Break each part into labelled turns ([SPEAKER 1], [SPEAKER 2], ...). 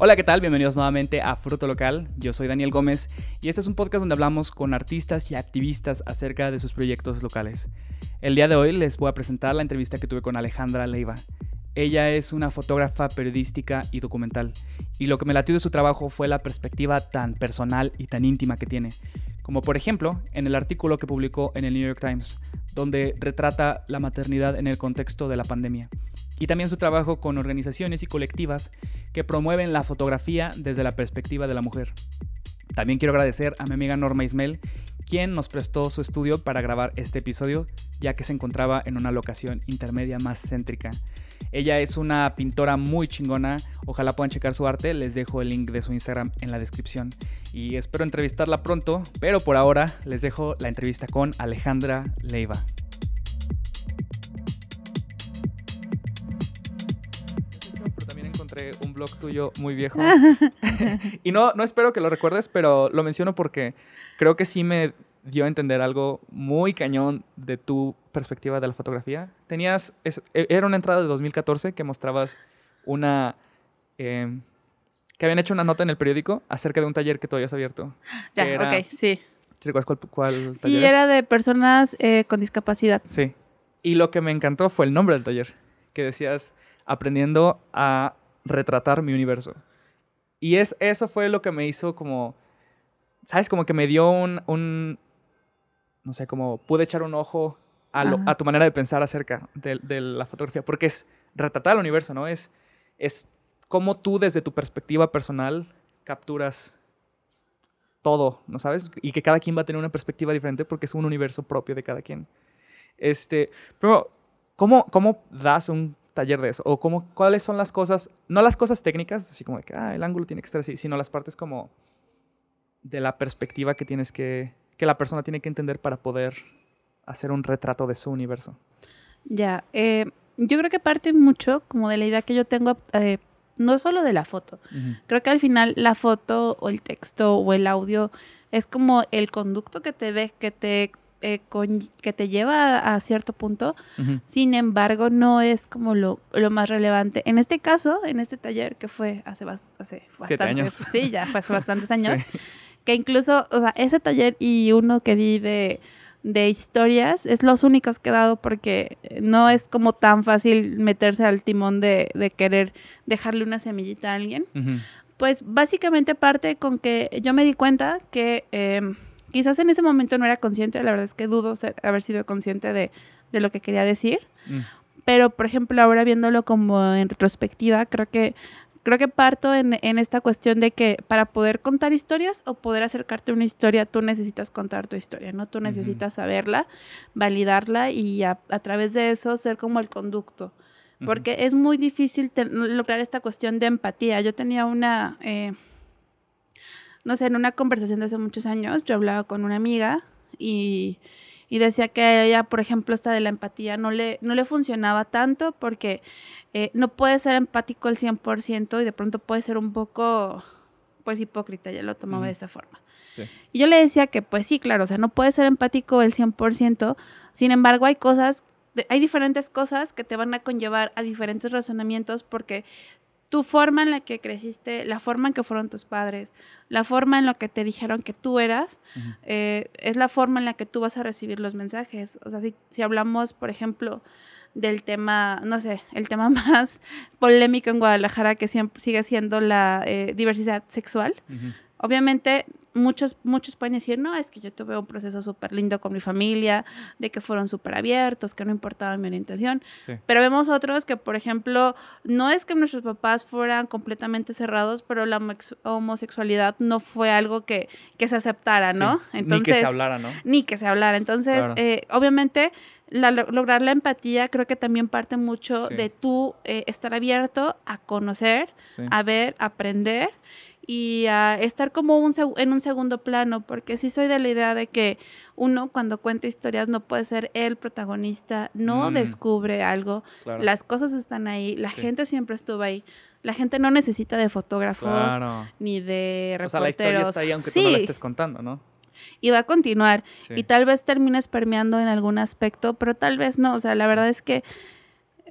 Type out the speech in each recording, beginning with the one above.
[SPEAKER 1] Hola, ¿qué tal? Bienvenidos nuevamente a Fruto Local. Yo soy Daniel Gómez y este es un podcast donde hablamos con artistas y activistas acerca de sus proyectos locales. El día de hoy les voy a presentar la entrevista que tuve con Alejandra Leiva. Ella es una fotógrafa periodística y documental, y lo que me latió de su trabajo fue la perspectiva tan personal y tan íntima que tiene, como por ejemplo en el artículo que publicó en el New York Times, donde retrata la maternidad en el contexto de la pandemia y también su trabajo con organizaciones y colectivas que promueven la fotografía desde la perspectiva de la mujer. También quiero agradecer a mi amiga Norma Ismel, quien nos prestó su estudio para grabar este episodio, ya que se encontraba en una locación intermedia más céntrica. Ella es una pintora muy chingona, ojalá puedan checar su arte, les dejo el link de su Instagram en la descripción y espero entrevistarla pronto, pero por ahora les dejo la entrevista con Alejandra Leiva. un blog tuyo muy viejo. y no, no espero que lo recuerdes, pero lo menciono porque creo que sí me dio a entender algo muy cañón de tu perspectiva de la fotografía. Tenías, e, era una entrada de 2014 que mostrabas una... Em, que habían hecho una nota en el periódico acerca de un taller que tú habías abierto.
[SPEAKER 2] Ya, ok, sí.
[SPEAKER 1] cuál, cuál
[SPEAKER 2] Sí, era de personas eh, con discapacidad.
[SPEAKER 1] Sí. Y lo que me encantó fue el nombre del taller, que decías aprendiendo a retratar mi universo. Y es, eso fue lo que me hizo como, ¿sabes? Como que me dio un, no sé, como pude echar un ojo a, tu manera de pensar acerca de, la fotografía, porque es retratar el universo, ¿no? Es, es cómo tú desde tu perspectiva personal capturas todo, ¿no sabes? Y que cada quien va a tener una perspectiva diferente porque es un universo propio de cada quien. Este, pero, ¿cómo, cómo das un taller de eso? ¿O cómo, cuáles son las cosas, no las cosas técnicas, así como de que ah, el ángulo tiene que estar así, sino las partes como de la perspectiva que tienes que, que la persona tiene que entender para poder hacer un retrato de su universo?
[SPEAKER 2] Ya, eh, yo creo que parte mucho como de la idea que yo tengo, eh, no solo de la foto, creo que al final la foto o el texto o el audio es como el conducto que te ve, que te eh, que te lleva a, cierto punto, sin embargo no es como lo, más relevante. En este caso, en este taller que fue hace, hace
[SPEAKER 1] años.
[SPEAKER 2] sí, ya fue hace bastantes años, que incluso, o sea, ese taller y uno que vive de historias es los únicos que he dado porque no es como tan fácil meterse al timón de, querer dejarle una semillita a alguien. Pues básicamente parte con que yo me di cuenta que... Em, Quizás en ese momento no era consciente, la verdad es que dudo haber sido consciente de, lo que quería decir. Mm. Pero, por ejemplo, ahora viéndolo como en retrospectiva, creo que creo que parto en, esta cuestión de que para poder contar historias o poder acercarte a una historia, tú necesitas contar tu historia, ¿no? Tú necesitas saberla, validarla y a, través de eso ser como el conducto. Porque es muy difícil lograr esta cuestión de empatía. Yo tenía una... Eh, no sé, en una conversación de hace muchos años, yo hablaba con una amiga y, decía que a ella, por ejemplo, esta de la empatía no le, no le funcionaba tanto porque eh, no puede ser empático al 100% y de pronto puede ser un poco, pues, hipócrita, ya lo tomaba de esa forma. Y yo le decía que, pues sí, claro, o sea, no puede ser empático el 100%, sin embargo, hay cosas hay diferentes cosas que te van a conllevar a diferentes razonamientos porque tu forma en la que creciste, la forma en que fueron tus padres, la forma en la que te dijeron que tú eras, eh, es la forma en la que tú vas a recibir los mensajes. O sea, si, si, hablamos, por ejemplo, del tema, no sé, el tema más polémico en Guadalajara, que siempre sigue siendo la eh, diversidad sexual, obviamente muchos, muchos pueden decir, no, es que yo tuve un proceso súper lindo con mi familia, de que fueron súper abiertos, que no importaba mi orientación. Pero vemos otros que, por ejemplo, no es que nuestros papás fueran completamente cerrados, pero la homosexualidad no fue algo que, se aceptara, ¿no?
[SPEAKER 1] Entonces, ni que se hablara, ¿no?
[SPEAKER 2] Ni que se hablara. Entonces, eh, obviamente, lograr la empatía creo que también parte mucho de tú eh, estar abierto a conocer, a ver, aprender y a estar como un en un segundo plano, porque sí soy de la idea de que uno cuando cuenta historias no puede ser el protagonista, no mm. descubre algo, las cosas están ahí, la gente siempre estuvo ahí. La gente no necesita de fotógrafos ni de reporteros. O sea, la historia
[SPEAKER 1] está ahí aunque tú no la estés contando, ¿no?
[SPEAKER 2] Y va a continuar. Y tal vez termines permeando en algún aspecto, pero tal vez no. O sea, la verdad es que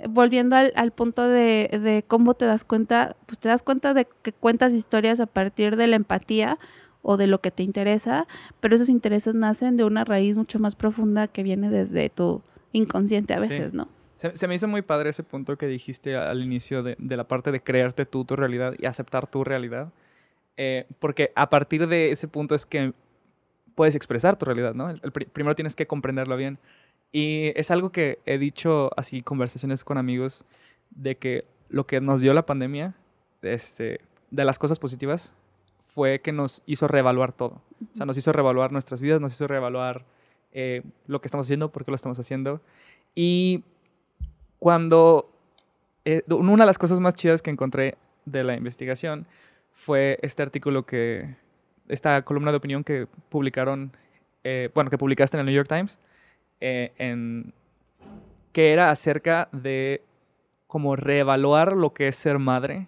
[SPEAKER 2] volviendo al, al punto de, de, cómo te das cuenta, pues te das cuenta de que cuentas historias a partir de la empatía o de lo que te interesa, pero esos intereses nacen de una raíz mucho más profunda que viene desde tu inconsciente a veces,
[SPEAKER 1] Sí.
[SPEAKER 2] ¿no?
[SPEAKER 1] Se, se me hizo muy padre ese punto que dijiste al inicio de, de la parte de crearte tú tu realidad y aceptar tu realidad. Eh, porque a partir de ese punto es que puedes expresar tu realidad, ¿no? El- el pri- primero tienes que comprenderla bien. Y es algo que he dicho así, conversaciones con amigos, de que lo que nos dio la pandemia, este, de las cosas positivas, fue que nos hizo reevaluar todo. O sea, nos hizo reevaluar nuestras vidas, nos hizo reevaluar eh, lo que estamos haciendo, por qué lo estamos haciendo. Y cuando eh, una de las cosas más chidas que encontré de la investigación fue este artículo que, esta columna de opinión que publicaron, eh, bueno, que publicaste en el New York Times, eh, en, que era acerca de como reevaluar lo que es ser madre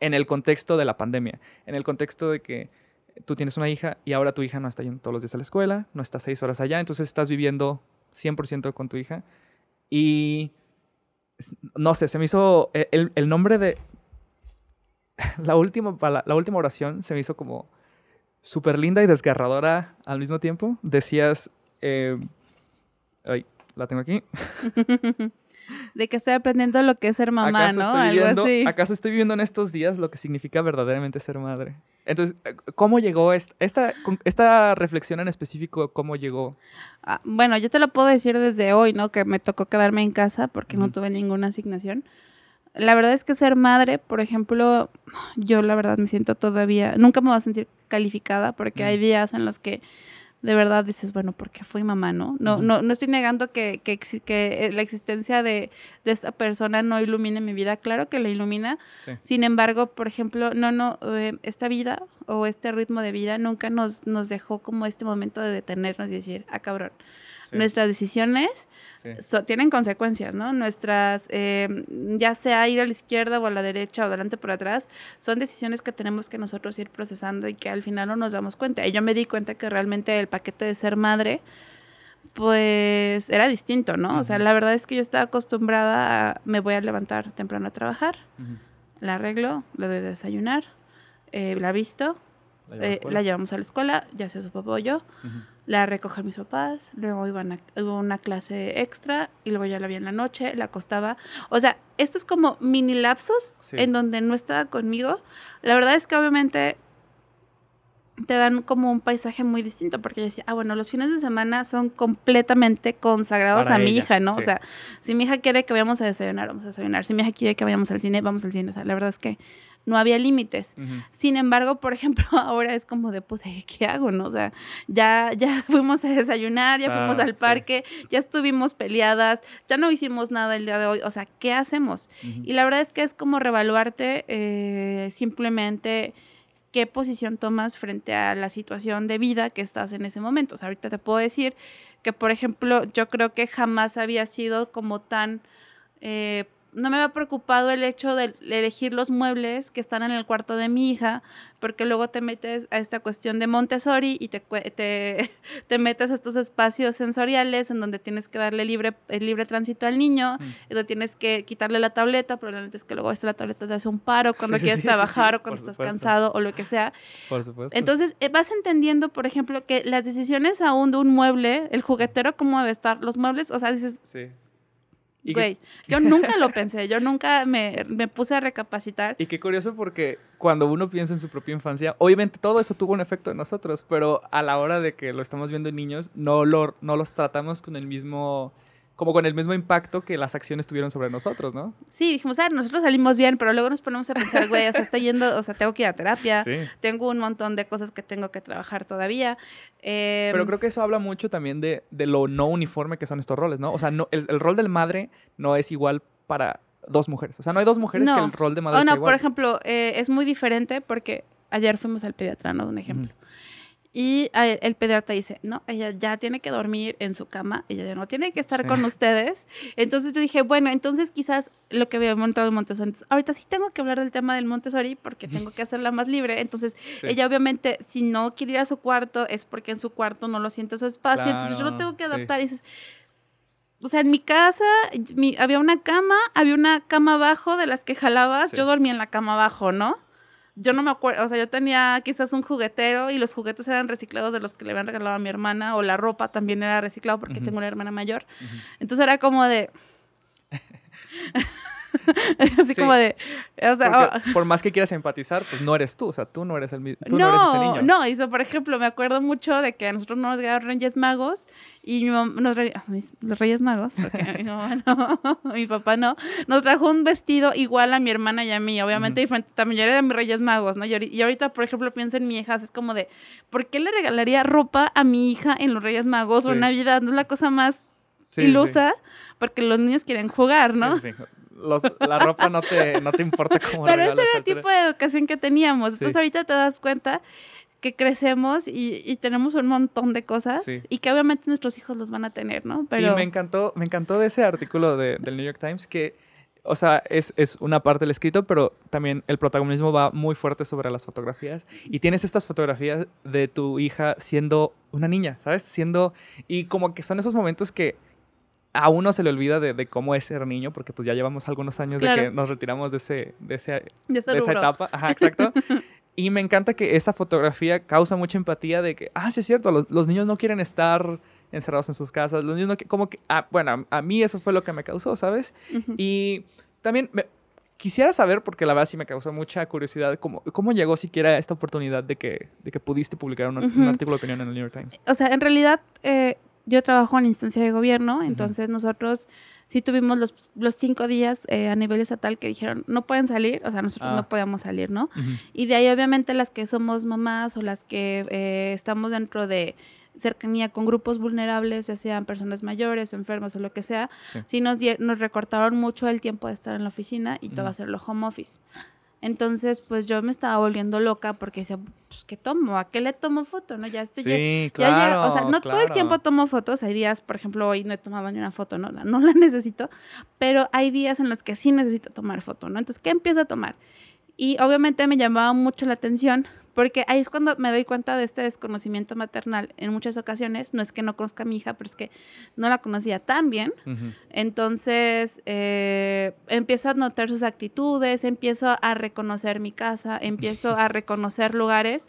[SPEAKER 1] en el contexto de la pandemia, en el contexto de que tú tienes una hija y ahora tu hija no está yendo todos los días a la escuela, no está seis horas allá, entonces estás viviendo 100% con tu hija y no sé, se me hizo e- el, el nombre de la última, la última oración se me hizo como súper linda y desgarradora al mismo tiempo. Decías, eh, ay, la tengo aquí.
[SPEAKER 2] de que estoy aprendiendo lo que es ser mamá,
[SPEAKER 1] ¿Acaso
[SPEAKER 2] ¿no? Algo
[SPEAKER 1] viviendo-
[SPEAKER 2] así.
[SPEAKER 1] ¿Acaso estoy viviendo en estos días lo que significa verdaderamente ser madre? Entonces, eh, ¿cómo llegó esta, esta, esta reflexión en específico? ¿Cómo llegó?
[SPEAKER 2] Ah, bueno, yo te lo puedo decir desde hoy, ¿no? Que me tocó quedarme en casa porque no
[SPEAKER 1] Ujú.
[SPEAKER 2] tuve ninguna asignación. La verdad es que ser madre, por ejemplo, yo la verdad me siento todavía, nunca me voy a sentir calificada porque hay
[SPEAKER 1] Mm.
[SPEAKER 2] días en los que de verdad dices, bueno, ¿por qué fui mamá, no? No, no, no estoy negando que, que, que, eh, la existencia de, de esta persona no ilumine mi vida. Claro que la ilumina,
[SPEAKER 1] Sí.
[SPEAKER 2] sin embargo, por ejemplo, no, no, eh, esta vida o este ritmo de vida nunca nos, nos dejó como este momento de detenernos y decir, ah, cabrón,
[SPEAKER 1] sí,
[SPEAKER 2] nuestras decisiones
[SPEAKER 1] sí.
[SPEAKER 2] so- tienen consecuencias, ¿no? Nuestras, eh, ya sea ir a la izquierda o a la derecha o adelante por atrás, son decisiones que tenemos que nosotros ir procesando y que al final no nos damos cuenta. Y yo me di cuenta que realmente el paquete de ser madre, pues era distinto, ¿no? O sea, la verdad es que yo estaba acostumbrada a, me voy a levantar temprano a trabajar, la arreglo, le doy de desayunar, eh, la visto,
[SPEAKER 1] La
[SPEAKER 2] eh, la llevamos a la escuela, ya sea su papá o yo. La recoger mis papás, luego iban a hubo una clase extra y luego ya la vi en la noche, la acostaba. O sea, estos como mini lapsos
[SPEAKER 1] Sí.
[SPEAKER 2] en donde no estaba conmigo. La verdad es que obviamente te dan como un paisaje muy distinto porque yo decía, ah, bueno, los fines de semana son completamente consagrados
[SPEAKER 1] Para
[SPEAKER 2] a mi hija, ¿no?
[SPEAKER 1] sí.
[SPEAKER 2] O sea, si mi hija quiere que vayamos a desayunar, vamos a desayunar. Si mi hija quiere que vayamos al cine, vamos al cine. O sea, la verdad es que no había límites. Sin embargo, por ejemplo, ahora es como de, puta, ¿qué hago, no? O sea, ya, ya fuimos a desayunar, ya fuimos
[SPEAKER 1] Ah,
[SPEAKER 2] al
[SPEAKER 1] sí.
[SPEAKER 2] parque, ya estuvimos peleadas, ya no hicimos nada el día de hoy. O sea, ¿qué hacemos? Y la verdad es que es como revaluarte eh, simplemente qué posición tomas frente a la situación de vida que estás en ese momento. O sea, ahorita te puedo decir que, por ejemplo, yo creo que jamás había sido como tan... eh, no me había preocupado el hecho de elegir los muebles que están en el cuarto de mi hija, porque luego te metes a esta cuestión de Montessori y te, te, te metes a estos espacios sensoriales en donde tienes que darle libre, el libre tránsito al niño, y luego tienes que quitarle la tableta, probablemente es que luego esta la tableta te hace un paro cuando
[SPEAKER 1] Sí,
[SPEAKER 2] quieres
[SPEAKER 1] sí,
[SPEAKER 2] trabajar
[SPEAKER 1] sí,
[SPEAKER 2] o cuando estás
[SPEAKER 1] supuesto.
[SPEAKER 2] cansado o lo que sea.
[SPEAKER 1] Por supuesto.
[SPEAKER 2] Entonces, eh, vas entendiendo, por ejemplo, que las decisiones aún de un mueble, el juguetero, cómo debe estar, los muebles, o sea, dices,
[SPEAKER 1] Sí.
[SPEAKER 2] Güey, yo nunca lo pensé, yo nunca me, me puse a recapacitar.
[SPEAKER 1] Y qué curioso porque cuando uno piensa en su propia infancia, obviamente todo eso tuvo un efecto en nosotros, pero a la hora de que lo estamos viendo en niños, no, lo, no los tratamos con el mismo, como con el mismo impacto que las acciones tuvieron sobre nosotros, ¿no?
[SPEAKER 2] Sí, dijimos, ah, nosotros salimos bien, pero luego nos ponemos a pensar, güey, o sea, estoy yendo, o sea, tengo que ir a terapia,
[SPEAKER 1] Sí.
[SPEAKER 2] tengo un montón de cosas que tengo que trabajar todavía. eh,
[SPEAKER 1] Pero creo que eso habla mucho también de, de lo no uniforme que son estos roles, ¿no? O sea, no, el, el rol del madre no es igual para dos mujeres. O sea, no hay dos mujeres
[SPEAKER 2] No.
[SPEAKER 1] que el rol de madre
[SPEAKER 2] Oh,
[SPEAKER 1] sea
[SPEAKER 2] no,
[SPEAKER 1] igual.
[SPEAKER 2] por ejemplo, eh, es muy diferente porque ayer fuimos al pediatra, ¿no? Un ejemplo. Y eh, el pediatra dice, no, ella ya tiene que dormir en su cama, ella ya no tiene que estar
[SPEAKER 1] Sí.
[SPEAKER 2] con ustedes. Entonces yo dije, bueno, entonces quizás lo que había montado en Montessori. Entonces, ahorita sí tengo que hablar del tema del Montessori porque tengo que hacerla más libre. Entonces,
[SPEAKER 1] Sí.
[SPEAKER 2] ella obviamente, si no quiere ir a su cuarto, es porque en su cuarto no lo siente su espacio. Entonces yo lo
[SPEAKER 1] Claro,
[SPEAKER 2] tengo que
[SPEAKER 1] sí.
[SPEAKER 2] adaptar. Y dices, o sea, en mi casa mi- había una cama, había una cama abajo de las que jalabas,
[SPEAKER 1] Sí.
[SPEAKER 2] yo dormía en la cama abajo, ¿no? Yo no me acuerdo, o sea, yo tenía quizás un juguetero y los juguetes eran reciclados de los que le habían regalado a mi hermana, o la ropa también era reciclado porque tengo una hermana mayor. Entonces era como de... Así
[SPEAKER 1] Sí.
[SPEAKER 2] como de... O sea,
[SPEAKER 1] Porque
[SPEAKER 2] oh,
[SPEAKER 1] por más que quieras empatizar, pues no eres tú, o sea, tú no eres el mismo, tú no, eres ese
[SPEAKER 2] no,
[SPEAKER 1] niño.
[SPEAKER 2] no, y so, por ejemplo, me acuerdo mucho de que a nosotros nos llegaron Reyes Magos y mi mamá, los Reyes Magos, porque mi mamá no, mi papá no, nos trajo un vestido igual a mi hermana y a mí, obviamente diferente, también yo era de mis Reyes Magos, ¿no? Y, ahori- y ahorita, por ejemplo, pienso en mi hija, es como de, ¿por qué le regalaría ropa a mi hija en los Reyes Magos o en
[SPEAKER 1] Sí.
[SPEAKER 2] Navidad? No es la cosa más
[SPEAKER 1] Sí, sí,
[SPEAKER 2] ilusa, porque los niños quieren jugar, ¿no?
[SPEAKER 1] sí, sí. Los- la ropa no te, no te importa cómo
[SPEAKER 2] Pero ese era el tipo de educación que teníamos.
[SPEAKER 1] Sí.
[SPEAKER 2] Entonces ahorita te das cuenta que crecemos y, y tenemos un montón de cosas
[SPEAKER 1] Sí.
[SPEAKER 2] y que obviamente nuestros hijos los van a tener, ¿no? Pero
[SPEAKER 1] Y me encantó, me encantó de ese artículo de- del New York Times que, o sea, es, es una parte del escrito, pero también el protagonismo va muy fuerte sobre las fotografías. Y tienes estas fotografías de tu hija siendo una niña, ¿sabes? Siendo... Y como que son esos momentos que a uno se le olvida de, de cómo es ser niño, porque pues ya llevamos algunos años de que nos retiramos de, ese, de, ese,
[SPEAKER 2] de ese
[SPEAKER 1] de esa etapa. Ajá, exacto. y me encanta que esa fotografía causa mucha empatía de que, ah, sí es cierto, los, los niños no quieren estar encerrados en sus casas, los niños no como que, ah, bueno, a, a mí eso fue lo que me causó, ¿sabes? Y también me- quisiera saber, porque la verdad sí me causó mucha curiosidad, cómo, cómo llegó siquiera esta oportunidad de que, de que pudiste publicar un, artículo de opinión en el New York Times.
[SPEAKER 2] O sea, en realidad eh, yo trabajo en instancia de gobierno, entonces nosotros sí tuvimos los, los cinco días eh, a nivel estatal que dijeron no pueden salir, o sea, nosotros
[SPEAKER 1] Ah.
[SPEAKER 2] no podíamos salir, ¿no? Y de ahí obviamente las que somos mamás o las que eh, estamos dentro de cercanía con grupos vulnerables, ya sean personas mayores o enfermas o lo que sea,
[SPEAKER 1] Sí.
[SPEAKER 2] sí, nos, nos recortaron mucho el tiempo de estar en la oficina y todo
[SPEAKER 1] Ujú.
[SPEAKER 2] hacerlo home office. Entonces, pues yo me estaba volviendo loca porque decía, pues, ¿qué tomo? ¿A qué le tomo foto? ¿No? Ya estoy ya-
[SPEAKER 1] Sí,
[SPEAKER 2] ya
[SPEAKER 1] claro.
[SPEAKER 2] o sea, no todo el
[SPEAKER 1] claro.
[SPEAKER 2] tiempo tomo fotos. Hay días, por ejemplo, hoy no he tomado ni una foto, ¿no? No la necesito. Pero hay días en los que sí necesito tomar foto, ¿no? Entonces, ¿qué empiezo a tomar? Y obviamente me llamaba mucho la atención porque ahí es cuando me doy cuenta de este desconocimiento maternal en muchas ocasiones. No es que no conozca a mi hija, pero es que no la conocía tan bien. Entonces eh, empiezo a notar sus actitudes, empiezo a reconocer mi casa, empiezo a reconocer lugares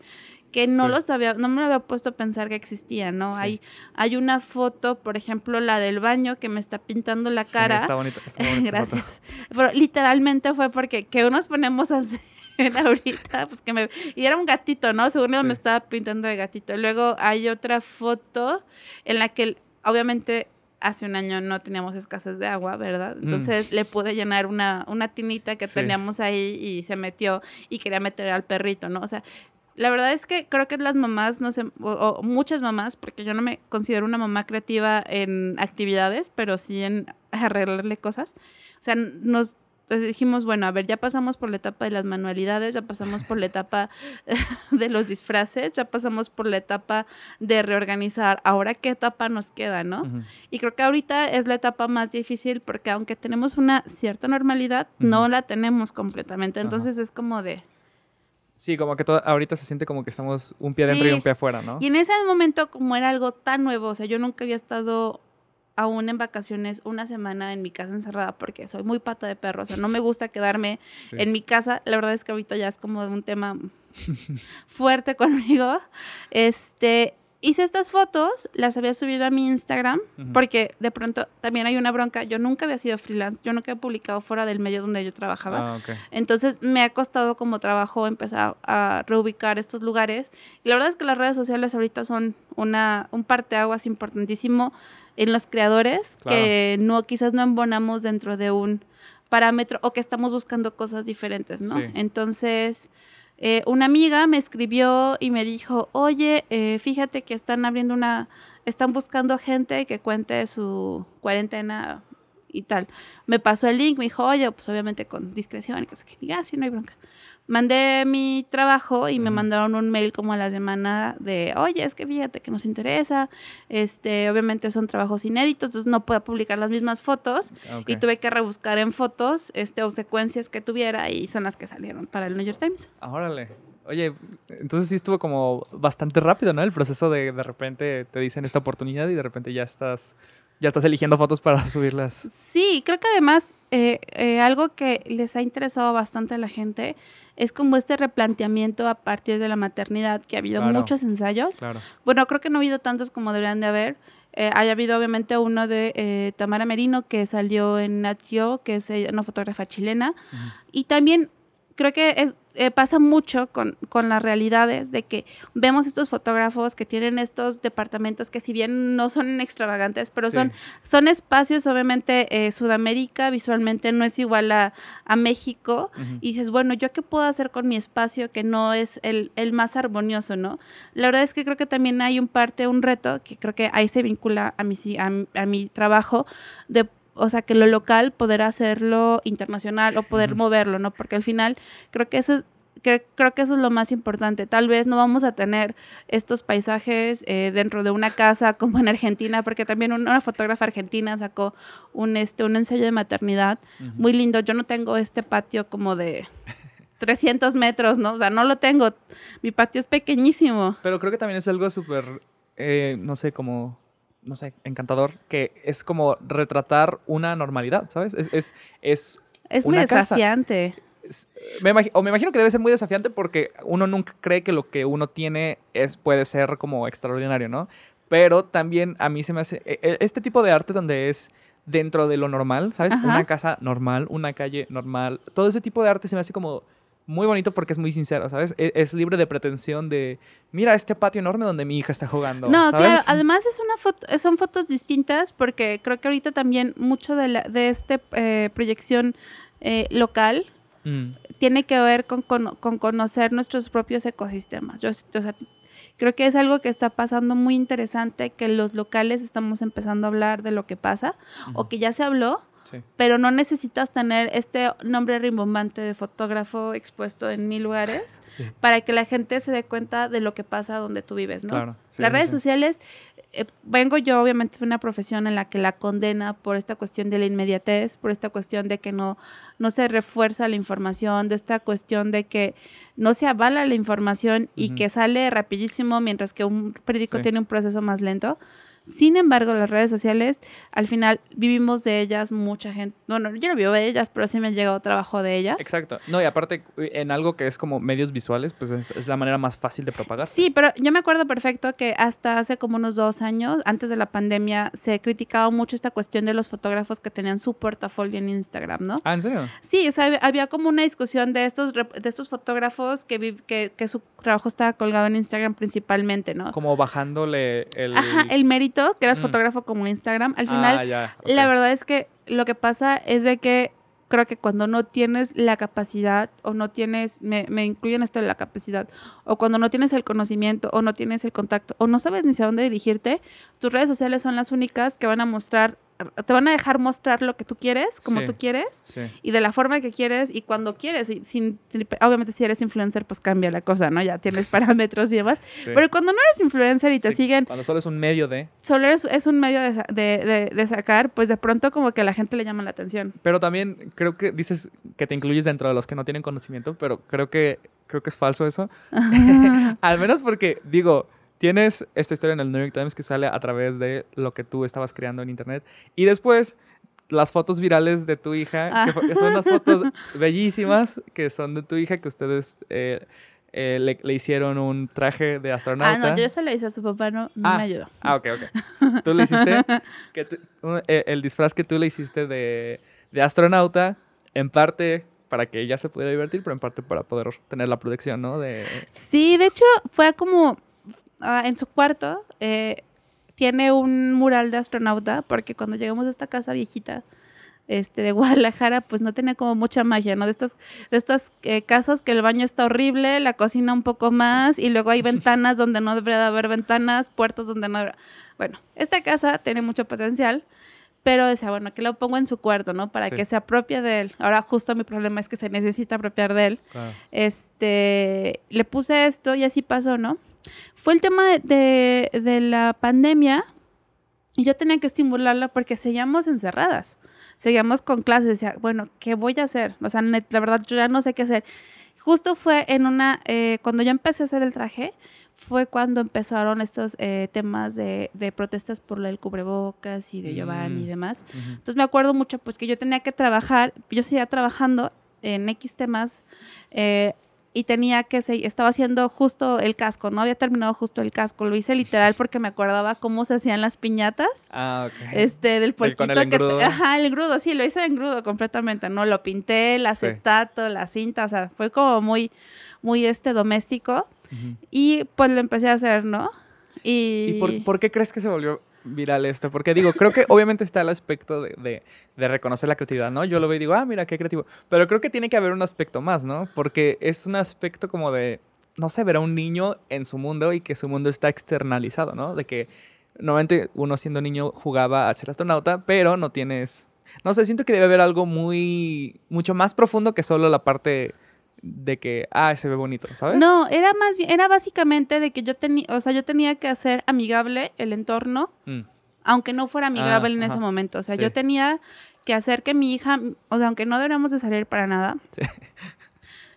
[SPEAKER 2] que no
[SPEAKER 1] Sí.
[SPEAKER 2] los había, no me lo había puesto a pensar que existían, ¿no?
[SPEAKER 1] Sí.
[SPEAKER 2] Hay, hay una foto, por ejemplo, la del baño que me está pintando la cara.
[SPEAKER 1] está bonita. está.
[SPEAKER 2] Gracias. Pero literalmente fue porque que nos ponemos a hacer ahorita, pues que me... Y era un gatito, ¿no? Según
[SPEAKER 1] Sí.
[SPEAKER 2] me estaba pintando de gatito. Luego hay otra foto en la que obviamente hace un año no teníamos escasez de agua, ¿verdad? Entonces le pude llenar una, una tinita que
[SPEAKER 1] Sí.
[SPEAKER 2] teníamos ahí y se metió y quería meter al perrito, ¿no? O sea, la verdad es que creo que las mamás, no sé, o, o muchas mamás, porque yo no me considero una mamá creativa en actividades, pero sí en arreglarle cosas. O sea, nos entonces dijimos, bueno, a ver, ya pasamos por la etapa de las manualidades, ya pasamos por la etapa de los disfraces, ya pasamos por la etapa de reorganizar. Ahora, ¿qué etapa nos queda, no? Y creo que ahorita es la etapa más difícil porque aunque tenemos una cierta normalidad, no la tenemos completamente. Entonces es como de...
[SPEAKER 1] Sí, como que todo, ahorita se siente como que estamos un pie dentro y
[SPEAKER 2] Sí.
[SPEAKER 1] un pie afuera, ¿no?
[SPEAKER 2] Y en ese momento, como era algo tan nuevo, o sea, yo nunca había estado aún en vacaciones una semana en mi casa encerrada porque soy muy pata de perro, o sea, no me gusta quedarme
[SPEAKER 1] Sí.
[SPEAKER 2] en mi casa. La verdad es que ahorita ya es como un tema fuerte conmigo. Este, hice estas fotos, las había subido a mi Instagram porque de pronto también hay una bronca. Yo nunca había sido freelance, yo nunca he publicado fuera del medio donde yo trabajaba.
[SPEAKER 1] Ah.
[SPEAKER 2] Entonces me ha costado como trabajo empezar a reubicar estos lugares. Y la verdad es que las redes sociales ahorita son una, un parteaguas importantísimo en los creadores
[SPEAKER 1] Claro.
[SPEAKER 2] que no, quizás no embonamos dentro de un parámetro o que estamos buscando cosas diferentes, ¿no?
[SPEAKER 1] Sí.
[SPEAKER 2] Entonces, eh, una amiga me escribió y me dijo, oye, eh, fíjate que están abriendo una, están buscando gente que cuente su cuarentena y tal. Me pasó el link, me dijo, oye, pues obviamente con discreción y cosas que diga, ah, sí, no hay bronca. Mandé mi trabajo y me mandaron un mail como a la semana de, oye, es que fíjate que nos interesa, este, obviamente son trabajos inéditos, entonces no puedo publicar las mismas fotos
[SPEAKER 1] Ah,
[SPEAKER 2] y tuve que rebuscar en fotos, este, o secuencias que tuviera y son las que salieron para el New York Times.
[SPEAKER 1] Ah, Órale. Oye, entonces sí estuvo como bastante rápido, ¿no? El proceso de de repente te dicen esta oportunidad y de repente ya estás ya estás eligiendo fotos para subirlas.
[SPEAKER 2] Sí, creo que además eh, eh, algo que les ha interesado bastante a la gente es como este replanteamiento a partir de la maternidad, que ha habido muchos ensayos. Bueno, creo que no ha habido tantos como deberían de haber. Eh, haya habido obviamente uno de Tamara Merino que salió en Nat que es una fotógrafa chilena. Y también creo que es, eh, pasa mucho con, con, las realidades de que vemos estos fotógrafos que tienen estos departamentos que si bien no son extravagantes, pero son, son espacios, obviamente eh, Sudamérica visualmente no es igual a, a México. Y dices, bueno, ¿yo qué puedo hacer con mi espacio que no es el, el, más armonioso, no? La verdad es que creo que también hay un parte, un reto, que creo que ahí se vincula a mi, a, a mi trabajo, de o sea, que lo local poder hacerlo internacional o poder moverlo, ¿no? Porque al final creo que eso es creo que eso es lo más importante. Tal vez no vamos a tener estos paisajes eh, dentro de una casa como en Argentina, porque también una fotógrafa argentina sacó un, este, un ensayo de maternidad muy lindo. Yo no tengo este patio como de 300 metros, ¿no? O sea, no lo tengo. Mi patio es pequeñísimo.
[SPEAKER 1] Pero creo que también es algo súper, eh, no sé, como no sé, encantador, que es como retratar una normalidad, ¿sabes? Es, es, es,
[SPEAKER 2] es muy desafiante.
[SPEAKER 1] me o me imagino que debe ser muy desafiante porque uno nunca cree que lo que uno tiene es, puede ser como extraordinario, ¿no? Pero también a mí se me hace, e, e, este tipo de arte donde es dentro de lo normal, ¿sabes? Una casa normal, una calle normal, todo ese tipo de arte se me hace como muy bonito porque es muy sincero, ¿sabes? E-, es, libre de pretensión de, mira este patio enorme donde mi hija está jugando.
[SPEAKER 2] No, claro, además es una foto, son fotos distintas porque creo que ahorita también mucho de, la, de esta eh, proyección eh, local mm. tiene que ver con, conocer nuestros propios ecosistemas. Yo, creo que es algo que está pasando muy interesante, que los locales estamos empezando a hablar de lo que pasa o que ya se habló pero no necesitas tener este nombre rimbombante de fotógrafo expuesto en mil lugares para que la gente se dé cuenta de lo que pasa donde tú vives, ¿no? Las redes sociales, eh, vengo yo obviamente de una profesión en la que la condena por esta cuestión de la inmediatez, por esta cuestión de que no, no se refuerza la información, de esta cuestión de que no se avala la información y que sale rapidísimo mientras que un periódico tiene un proceso más lento. Sin embargo, las redes sociales, al final vivimos de ellas mucha gente. Bueno, yo no vivo de ellas, pero sí me ha llegado trabajo de ellas.
[SPEAKER 1] Exacto. No, y aparte, en algo que es como medios visuales, pues es, la manera más fácil de propagar.
[SPEAKER 2] Sí, pero yo me acuerdo perfecto que hasta hace como unos dos años, antes de la pandemia, se criticaba mucho esta cuestión de los fotógrafos que tenían su portafolio en Instagram, ¿no?
[SPEAKER 1] Ah, ¿en serio?
[SPEAKER 2] Sí, o sea, había como una discusión de estos, de estos fotógrafos que, que, que su trabajo estaba colgado en Instagram principalmente, ¿no?
[SPEAKER 1] Como bajándole el...
[SPEAKER 2] Ajá, el mérito que eras mm. fotógrafo como Instagram, al final, ah, la verdad es que lo que pasa es de que creo que cuando no tienes la capacidad o no tienes, me, me incluyen esto de la capacidad, o cuando no tienes el conocimiento o no tienes el contacto o no sabes ni a dónde dirigirte, tus redes sociales son las únicas que van a mostrar te van a dejar mostrar lo que tú quieres, como tú quieres, y de la forma que quieres y cuando quieres. Y sin, obviamente, si eres influencer, pues cambia la cosa, ¿no? Ya tienes parámetros y demás. Pero cuando no eres influencer y te siguen.
[SPEAKER 1] Cuando solo es un medio de.
[SPEAKER 2] Solo es, es un medio de, de, de, sacar, pues de pronto, como que a la gente le llama la atención.
[SPEAKER 1] Pero también creo que dices que te incluyes dentro de los que no tienen conocimiento, pero creo que, creo que es falso eso. Al menos porque, digo tienes esta historia en el New York Times que sale a través de lo que tú estabas creando en internet. Y después las fotos virales de tu hija, que, son unas fotos bellísimas, que son de tu hija, que ustedes eh, eh, le, hicieron un traje de astronauta.
[SPEAKER 2] Ah, no, yo se lo hice a su papá, no, no
[SPEAKER 1] ah,
[SPEAKER 2] me ayudó.
[SPEAKER 1] Ah, ok, ok. Tú le hiciste, eh, el disfraz que tú le hiciste de, de astronauta, en parte para que ella se pudiera divertir, pero en parte para poder tener la protección, ¿no? De...
[SPEAKER 2] Sí, de hecho fue como Ah, en su cuarto eh, tiene un mural de astronauta, porque cuando llegamos a esta casa viejita este, de Guadalajara, pues no tenía como mucha magia, ¿no? De estas, de estas eh, casas que el baño está horrible, la cocina un poco más, y luego hay ventanas donde no debería de haber ventanas, puertas donde no Bueno, esta casa tiene mucho potencial, pero decía, bueno, que lo pongo en su cuarto, ¿no? Para que se apropie de él. Ahora justo mi problema es que se necesita apropiar de él. Este, le puse esto y así pasó, ¿no? Fue el tema de, de, la pandemia y yo tenía que estimularla porque seguíamos encerradas. Seguíamos con clases. Decía, bueno, ¿qué voy a hacer? O sea, la verdad, yo ya no sé qué hacer justo fue en una, eh, cuando yo empecé a hacer el traje, fue cuando empezaron estos eh, temas de, de, protestas por el cubrebocas y de Giovanni y
[SPEAKER 1] Mm.
[SPEAKER 2] demás. Entonces me acuerdo mucho pues que yo tenía que trabajar, yo seguía trabajando en X temas eh, y tenía que seguir, estaba haciendo justo el casco, no había terminado justo el casco, lo hice literal porque me acordaba cómo se hacían las piñatas.
[SPEAKER 1] Ah, ok.
[SPEAKER 2] Este, del
[SPEAKER 1] el
[SPEAKER 2] que...
[SPEAKER 1] engrudo.
[SPEAKER 2] Ajá, el engrudo, sí, lo hice de engrudo completamente, ¿no? Lo pinté, el
[SPEAKER 1] Sí.
[SPEAKER 2] acetato, la cinta, o sea, fue como muy, muy, este, doméstico. Y pues lo empecé a hacer, ¿no? Y...
[SPEAKER 1] ¿Y por, por qué crees que se volvió viral esto? Porque digo, creo que obviamente está el aspecto de, de- reconocer la creatividad, ¿no? Yo lo veo y digo, ah, mira, qué creativo. Pero creo que tiene que haber un aspecto más, ¿no? Porque es un aspecto como de, no sé, ver a un niño en su mundo y que su mundo está externalizado, ¿no? De que normalmente uno siendo niño jugaba a ser astronauta, pero no tienes... No sé, siento que debe haber algo muy... mucho más profundo que solo la parte de que, ah, se ve bonito, ¿sabes?
[SPEAKER 2] No, era más bien, era básicamente de que yo tenía, o sea, yo tenía que hacer amigable el entorno,
[SPEAKER 1] Mm,
[SPEAKER 2] aunque no fuera amigable en ese
[SPEAKER 1] ajá.
[SPEAKER 2] momento. O sea,
[SPEAKER 1] Sí.
[SPEAKER 2] yo tenía que hacer que mi hija, o sea, aunque no deberíamos de salir para nada,
[SPEAKER 1] Sí.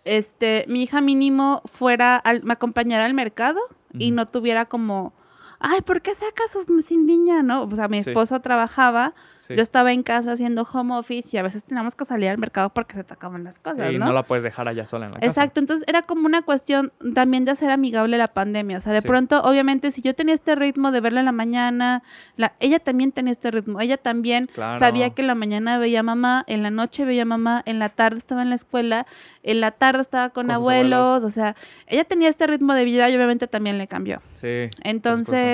[SPEAKER 2] este, mi hija mínimo fuera, al, me acompañara al mercado y no tuviera como, ay, ¿por qué saca su sin niña? No, o sea, mi
[SPEAKER 1] Sí.
[SPEAKER 2] esposo trabajaba,
[SPEAKER 1] sí.
[SPEAKER 2] yo estaba en casa haciendo home office y a veces teníamos que salir al mercado porque se te acaban las cosas,
[SPEAKER 1] Sí,
[SPEAKER 2] ¿no?
[SPEAKER 1] no la puedes dejar allá sola en la casa.
[SPEAKER 2] Exacto, entonces era como una cuestión también de hacer amigable la pandemia. O sea, de pronto, obviamente, si yo tenía este ritmo de verla en la mañana, la, ella también tenía este ritmo. Ella también
[SPEAKER 1] Claro.
[SPEAKER 2] sabía que en la mañana veía mamá, en la noche veía mamá, en la tarde estaba en la escuela, en la tarde estaba con, abuelos.
[SPEAKER 1] abuelos.
[SPEAKER 2] O sea, ella tenía este ritmo de vida y obviamente también le cambió.
[SPEAKER 1] Sí.
[SPEAKER 2] Entonces,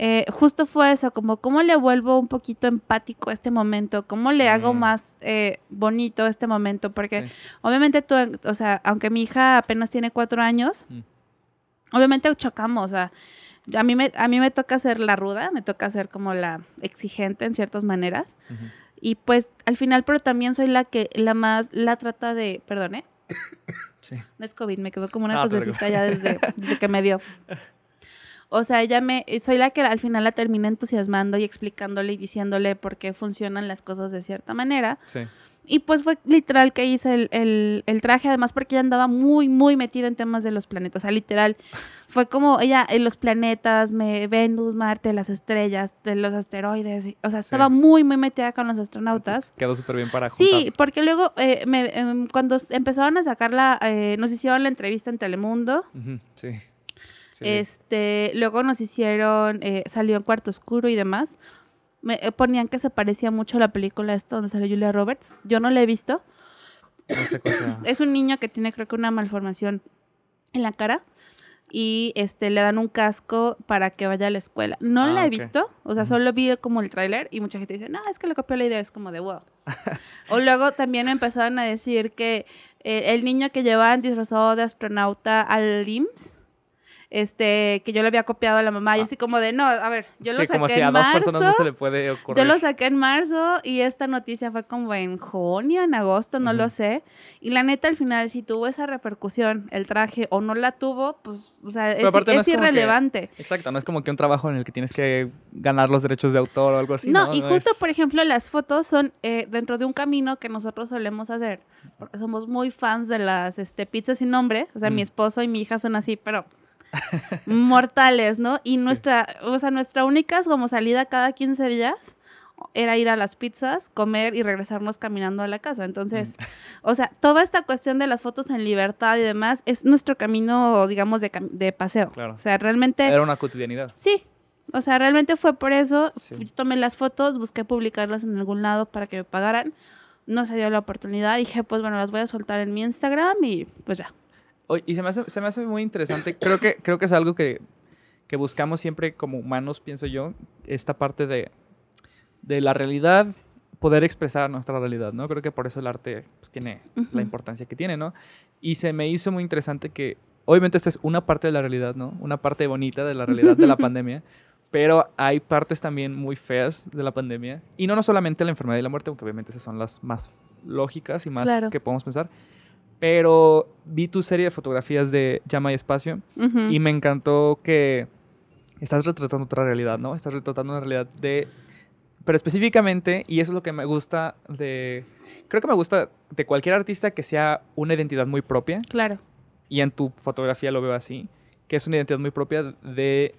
[SPEAKER 2] eh, justo fue eso, como cómo le vuelvo un poquito empático a este momento, cómo le hago más eh, bonito este momento, porque
[SPEAKER 1] Sí.
[SPEAKER 2] obviamente tú, o sea, aunque mi hija apenas tiene cuatro años,
[SPEAKER 1] Mm.
[SPEAKER 2] obviamente chocamos, o sea, a mí, me, a mí me toca ser la ruda, me toca ser como la exigente en ciertas maneras, y pues al final, pero también soy la que la más, la trata de, perdone,
[SPEAKER 1] Sí.
[SPEAKER 2] no es COVID, me quedó como una
[SPEAKER 1] No, te
[SPEAKER 2] tosecita ya desde, desde que me dio. O sea, ella me, soy la que al final la termina entusiasmando y explicándole y diciéndole por qué funcionan las cosas de cierta manera.
[SPEAKER 1] Sí.
[SPEAKER 2] Y pues fue literal que hice el, el- el traje, además porque ella andaba muy, muy metida en temas de los planetas. O sea, literal, fue como ella en los planetas, me, Venus, Marte, las estrellas, de los asteroides. y- o sea, estaba muy, muy metida con los astronautas.
[SPEAKER 1] Entonces, quedó súper bien para
[SPEAKER 2] Sí,
[SPEAKER 1] juntar.
[SPEAKER 2] porque luego eh, me- em, cuando empezaban a sacarla, eh, nos hicieron la entrevista en Telemundo.
[SPEAKER 1] Sí. Sí.
[SPEAKER 2] Este, luego nos hicieron, eh, salió en Cuarto Oscuro y demás. Me eh, ponían que se parecía mucho a la película esta donde sale Julia Roberts. Yo no la he visto.
[SPEAKER 1] No sé cosa.
[SPEAKER 2] Es un niño que tiene creo que una malformación en la cara y este le dan un casco para que vaya a la escuela. No
[SPEAKER 1] Ah,
[SPEAKER 2] la he visto, o sea, solo vi como el tráiler y mucha gente dice, no, es que le copió la idea, es como de wow. o luego también me empezaron a decir que eh, el niño que llevaban disfrazado de astronauta al IMSS, este, que yo le había copiado a la mamá y
[SPEAKER 1] Ah.
[SPEAKER 2] así como de, no, a ver, yo lo
[SPEAKER 1] sí,
[SPEAKER 2] saqué
[SPEAKER 1] como si a
[SPEAKER 2] en
[SPEAKER 1] dos
[SPEAKER 2] marzo.
[SPEAKER 1] personas no se le puede ocurrir.
[SPEAKER 2] Yo lo saqué en marzo y esta noticia fue como en junio, en agosto, no lo
[SPEAKER 1] Ujú.
[SPEAKER 2] sé. Y la neta, al final, si tuvo esa repercusión el traje o no la tuvo, pues, o sea, es,
[SPEAKER 1] no
[SPEAKER 2] es
[SPEAKER 1] es como que-
[SPEAKER 2] irrelevante.
[SPEAKER 1] Exacto, no es como que un trabajo en el que tienes que ganar los derechos de autor o algo así.
[SPEAKER 2] no,
[SPEAKER 1] No,
[SPEAKER 2] y justo,
[SPEAKER 1] es-
[SPEAKER 2] por ejemplo, las fotos son eh, dentro de un camino que nosotros solemos hacer, porque somos muy fans de las este, pizzas sin nombre. O sea, mi esposo y mi hija son así, pero mortales, ¿no? Y
[SPEAKER 1] Sí.
[SPEAKER 2] nuestra, o sea, nuestra única como salida cada 15 días era ir a las pizzas, comer y regresarnos caminando a la casa. Entonces,
[SPEAKER 1] Mm.
[SPEAKER 2] o sea, toda esta cuestión de las fotos en libertad y demás es nuestro camino, digamos, de, cam- de paseo.
[SPEAKER 1] Claro.
[SPEAKER 2] O sea, realmente...
[SPEAKER 1] Era una cotidianidad.
[SPEAKER 2] Sí, o sea, realmente fue por eso.
[SPEAKER 1] Sí.
[SPEAKER 2] Fui- Tomé las fotos, busqué publicarlas en algún lado para que me pagaran. No se dio la oportunidad. Dije, pues bueno, las voy a soltar en mi Instagram y pues ya.
[SPEAKER 1] Y se me hace, se me hace muy interesante. Creo que, creo que es algo que, que buscamos siempre como humanos, pienso yo, esta parte de, de la realidad, poder expresar nuestra realidad, ¿no? Creo que por eso el arte pues, tiene
[SPEAKER 2] Ujú.
[SPEAKER 1] la importancia que tiene, ¿no? Y se me hizo muy interesante que, obviamente esta es una parte de la realidad, ¿no? Una parte bonita de la realidad de la pandemia, pero hay partes también muy feas de la pandemia. Y no, no solamente la enfermedad y la muerte, aunque obviamente esas son las más lógicas y más
[SPEAKER 2] Claro.
[SPEAKER 1] que podemos pensar. Pero vi tu serie de fotografías de Llama y Espacio
[SPEAKER 2] Ujú.
[SPEAKER 1] y me encantó que estás retratando otra realidad, ¿no? Estás retratando una realidad de Pero específicamente, y eso es lo que me gusta de... Creo que me gusta de cualquier artista que sea una identidad muy propia.
[SPEAKER 2] Claro.
[SPEAKER 1] Y en tu fotografía lo veo así, que es una identidad muy propia de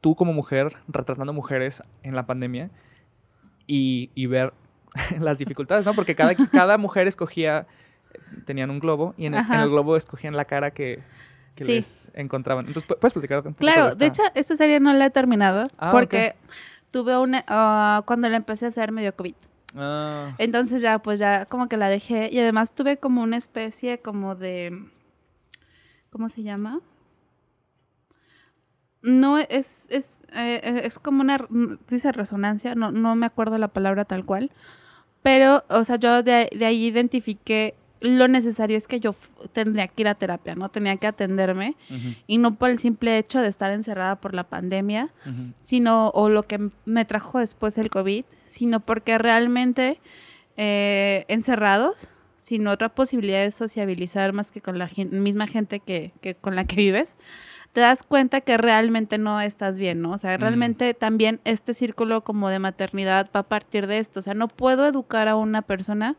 [SPEAKER 1] tú como mujer retratando mujeres en la pandemia y, y ver las dificultades, ¿no? Porque cada, cada mujer escogía, tenían un globo y en el, en
[SPEAKER 2] Ajá.
[SPEAKER 1] el globo escogían la cara que, que
[SPEAKER 2] Sí.
[SPEAKER 1] les encontraban. Entonces, ¿pu- ¿puedes platicar un poquito
[SPEAKER 2] Claro, de
[SPEAKER 1] esta?
[SPEAKER 2] hecho, esta serie no la he terminado
[SPEAKER 1] Ah,
[SPEAKER 2] porque tuve una, ah, cuando la empecé a hacer medio COVID.
[SPEAKER 1] Ah,
[SPEAKER 2] Entonces ya, pues ya como que la dejé y además tuve como una especie como de, ¿cómo se llama? No, es, es, eh, eh, es como una, dice resonancia, no, no me acuerdo la palabra tal cual, pero, o sea, yo de, de ahí identifiqué lo necesario es que yo tendría que ir a terapia, ¿no? Tenía que atenderme y no por el simple hecho de estar encerrada por la pandemia, sino, o lo que me trajo después el COVID, sino porque realmente eh, encerrados, sin otra posibilidad de sociabilizar más que con la misma gente que, que con la que vives, te das cuenta que realmente no estás bien, ¿no? O sea, realmente también este círculo como de maternidad va a partir de esto. O sea, no puedo educar a una persona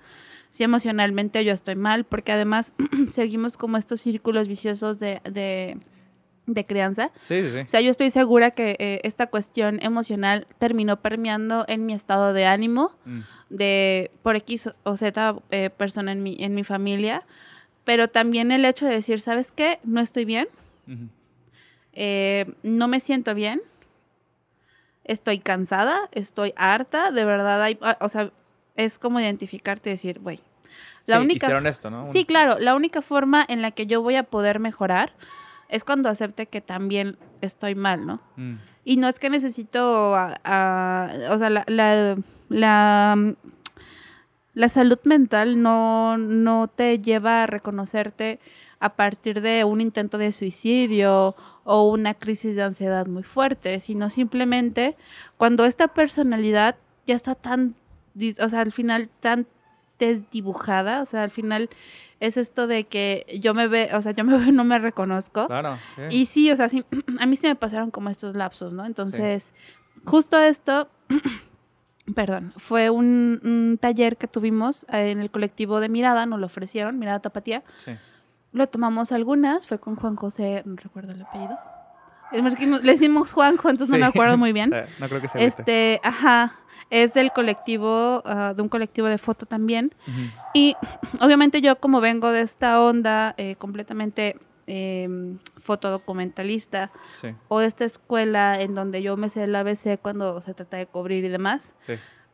[SPEAKER 2] si emocionalmente yo estoy mal, porque además seguimos como estos círculos viciosos de, de, de crianza.
[SPEAKER 1] Sí, sí, sí.
[SPEAKER 2] O sea, yo estoy segura que eh, esta cuestión emocional terminó permeando en mi estado de ánimo
[SPEAKER 1] Mm,
[SPEAKER 2] de por X o Z eh, persona en mi, en mi familia, pero también el hecho de decir, ¿sabes qué? No estoy bien, eh, no me siento bien, estoy cansada, estoy harta, de verdad, hay, ah, o sea, es como identificarte y decir, güey, la
[SPEAKER 1] Sí,
[SPEAKER 2] única
[SPEAKER 1] ser honesto, ¿no?
[SPEAKER 2] Sí, claro, la única forma en la que yo voy a poder mejorar es cuando acepte que también estoy mal, ¿no?
[SPEAKER 1] Mm,
[SPEAKER 2] Y no es que necesito, a- a- o sea, la, la, la, la salud mental no, no te lleva a reconocerte a partir de un intento de suicidio o una crisis de ansiedad muy fuerte, sino simplemente cuando esta personalidad ya está tan, o sea, al final tan desdibujada, o sea, al final es esto de que yo me ve, o sea, yo me veo no me reconozco.
[SPEAKER 1] Claro, sí.
[SPEAKER 2] Y sí, o sea, sí, a mí sí me pasaron como estos lapsos, ¿no? Entonces, justo esto, perdón, fue un, un taller que tuvimos eh, en el colectivo de Mirada, nos lo ofrecieron, Mirada Tapatía.
[SPEAKER 1] sí.
[SPEAKER 2] Lo tomamos algunas, fue con Juan José, no recuerdo el apellido. Es que le decimos Juanjo, entonces
[SPEAKER 1] Sí.
[SPEAKER 2] no me acuerdo muy bien.
[SPEAKER 1] Eh, no creo que sea este.
[SPEAKER 2] Este, ajá, es del colectivo, ah, de un colectivo de foto también. Y obviamente yo como vengo de esta onda eh, completamente eh, fotodocumentalista
[SPEAKER 1] Sí,
[SPEAKER 2] o de esta escuela en donde yo me sé el ABC cuando se trata de cubrir y demás,
[SPEAKER 1] sí.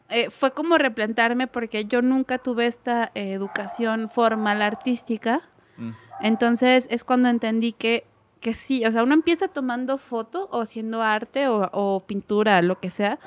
[SPEAKER 2] eh, fue como replantarme porque yo nunca tuve esta educación formal artística.
[SPEAKER 1] Mm,
[SPEAKER 2] Entonces es cuando entendí que, que sí, o sea, uno empieza tomando foto o haciendo arte o, o pintura, lo que sea,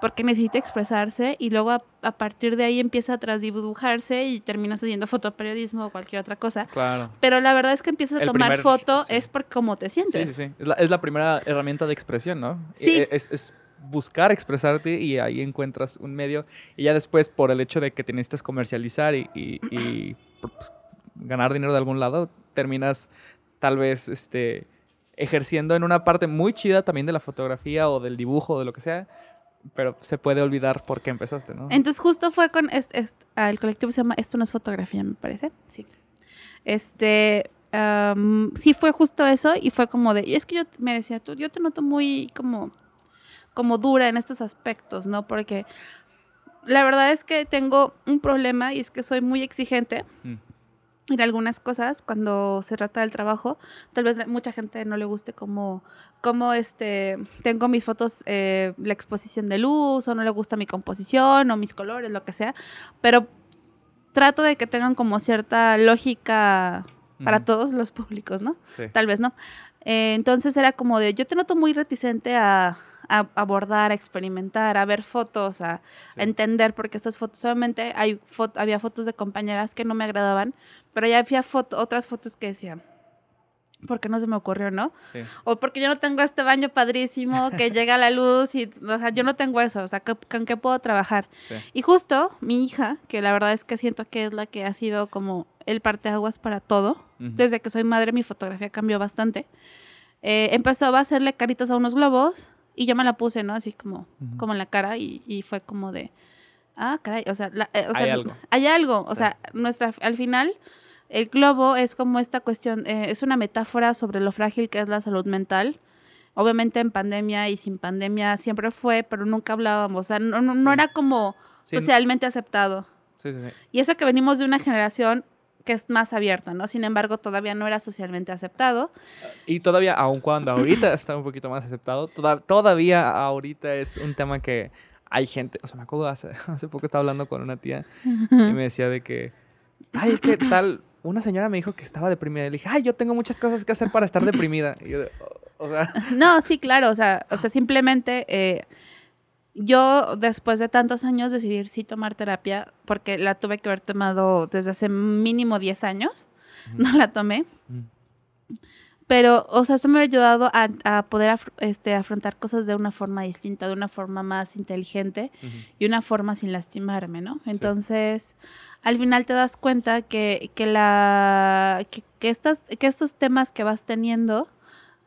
[SPEAKER 2] porque necesita expresarse y luego a, a partir de ahí empieza a transdibujarse y terminas haciendo fotoperiodismo o cualquier otra cosa.
[SPEAKER 1] Claro.
[SPEAKER 2] Pero la verdad es que empiezas a
[SPEAKER 1] El
[SPEAKER 2] tomar
[SPEAKER 1] primer-
[SPEAKER 2] foto
[SPEAKER 1] sí.
[SPEAKER 2] es por cómo te
[SPEAKER 1] Sí,
[SPEAKER 2] sientes.
[SPEAKER 1] sí, sí. Es la, es la primera herramienta de expresión, ¿no?
[SPEAKER 2] Sí.
[SPEAKER 1] E- Es, es buscar expresarte y ahí encuentras un medio. Y ya después, por el hecho de que te necesitas comercializar y, y- y, pues, ganar dinero de algún lado, terminas tal vez este, ejerciendo en una parte muy chida también de la fotografía o del dibujo o de lo que sea. Pero se puede olvidar por qué empezaste, ¿no?
[SPEAKER 2] Entonces justo fue con es- es- el colectivo se llama Esto no es fotografía, me parece. Sí. Este am, sí fue justo eso y fue como de, y es que yo me decía, tú, yo te noto muy como como dura en estos aspectos, ¿no? Porque la verdad es que tengo un problema y es que soy muy exigente
[SPEAKER 1] Mm.
[SPEAKER 2] En algunas cosas cuando se trata del trabajo. Tal vez mucha gente no le guste como, como este, tengo mis fotos, eh, la exposición de luz, o no le gusta mi composición, o mis colores, lo que sea. Pero trato de que tengan como cierta lógica para todos los públicos, ¿no?
[SPEAKER 1] Sí.
[SPEAKER 2] Tal vez no. Eh, entonces era como de, yo te noto muy reticente a, a abordar, a experimentar, a ver fotos, a,
[SPEAKER 1] Sí.
[SPEAKER 2] a entender, porque estas fotos, obviamente hay fo- había fotos de compañeras que no me agradaban, pero ya había foto, otras fotos que decía, ¿por qué no se me ocurrió, no?
[SPEAKER 1] Sí.
[SPEAKER 2] O porque yo no tengo este baño padrísimo que llega la luz y, o sea, yo no tengo eso, o sea, ¿con, qué puedo trabajar?
[SPEAKER 1] Sí.
[SPEAKER 2] Y justo mi hija, que la verdad es que siento que es la que ha sido como el parteaguas para todo, desde que soy madre mi fotografía cambió bastante. Eh, empezó a hacerle caritas a unos globos Y yo me la puse, ¿no? Así como, como en la cara y, y fue como de, ah, caray, o sea, la- eh, o sea,
[SPEAKER 1] Hay algo.
[SPEAKER 2] Hay algo, o
[SPEAKER 1] Sí.
[SPEAKER 2] sea, nuestra, al final, el globo es como esta cuestión, eh, es una metáfora sobre lo frágil que es la salud mental. Obviamente en pandemia y sin pandemia siempre fue, pero nunca hablábamos, o sea, no, no, era como
[SPEAKER 1] Sí,
[SPEAKER 2] socialmente aceptado.
[SPEAKER 1] sí, sí, sí.
[SPEAKER 2] Y eso que venimos de una generación que es más abierta, ¿no? Sin embargo, todavía no era socialmente aceptado.
[SPEAKER 1] Y todavía, aun cuando ahorita está un poquito más aceptado, toda- todavía ahorita es un tema que hay gente, o sea, me acuerdo hace, hace poco estaba hablando con una tía y me decía de que, ay, es que tal, una señora me dijo que estaba deprimida. Y le dije, ay, yo tengo muchas cosas que hacer para estar deprimida. Y yo, de, "O- o sea,
[SPEAKER 2] No, sí, claro, o sea, o sea simplemente eh, yo después de tantos años decidí sí tomar terapia porque la tuve que haber tomado desde hace mínimo 10 años, no la tomé,
[SPEAKER 1] mm,
[SPEAKER 2] pero, o sea, eso me ha ayudado a, a poder af- este, afrontar cosas de una forma distinta, de una forma más inteligente y una forma sin lastimarme, ¿no? Entonces, al final te das cuenta que, que la, que, que estas, que estos temas que vas teniendo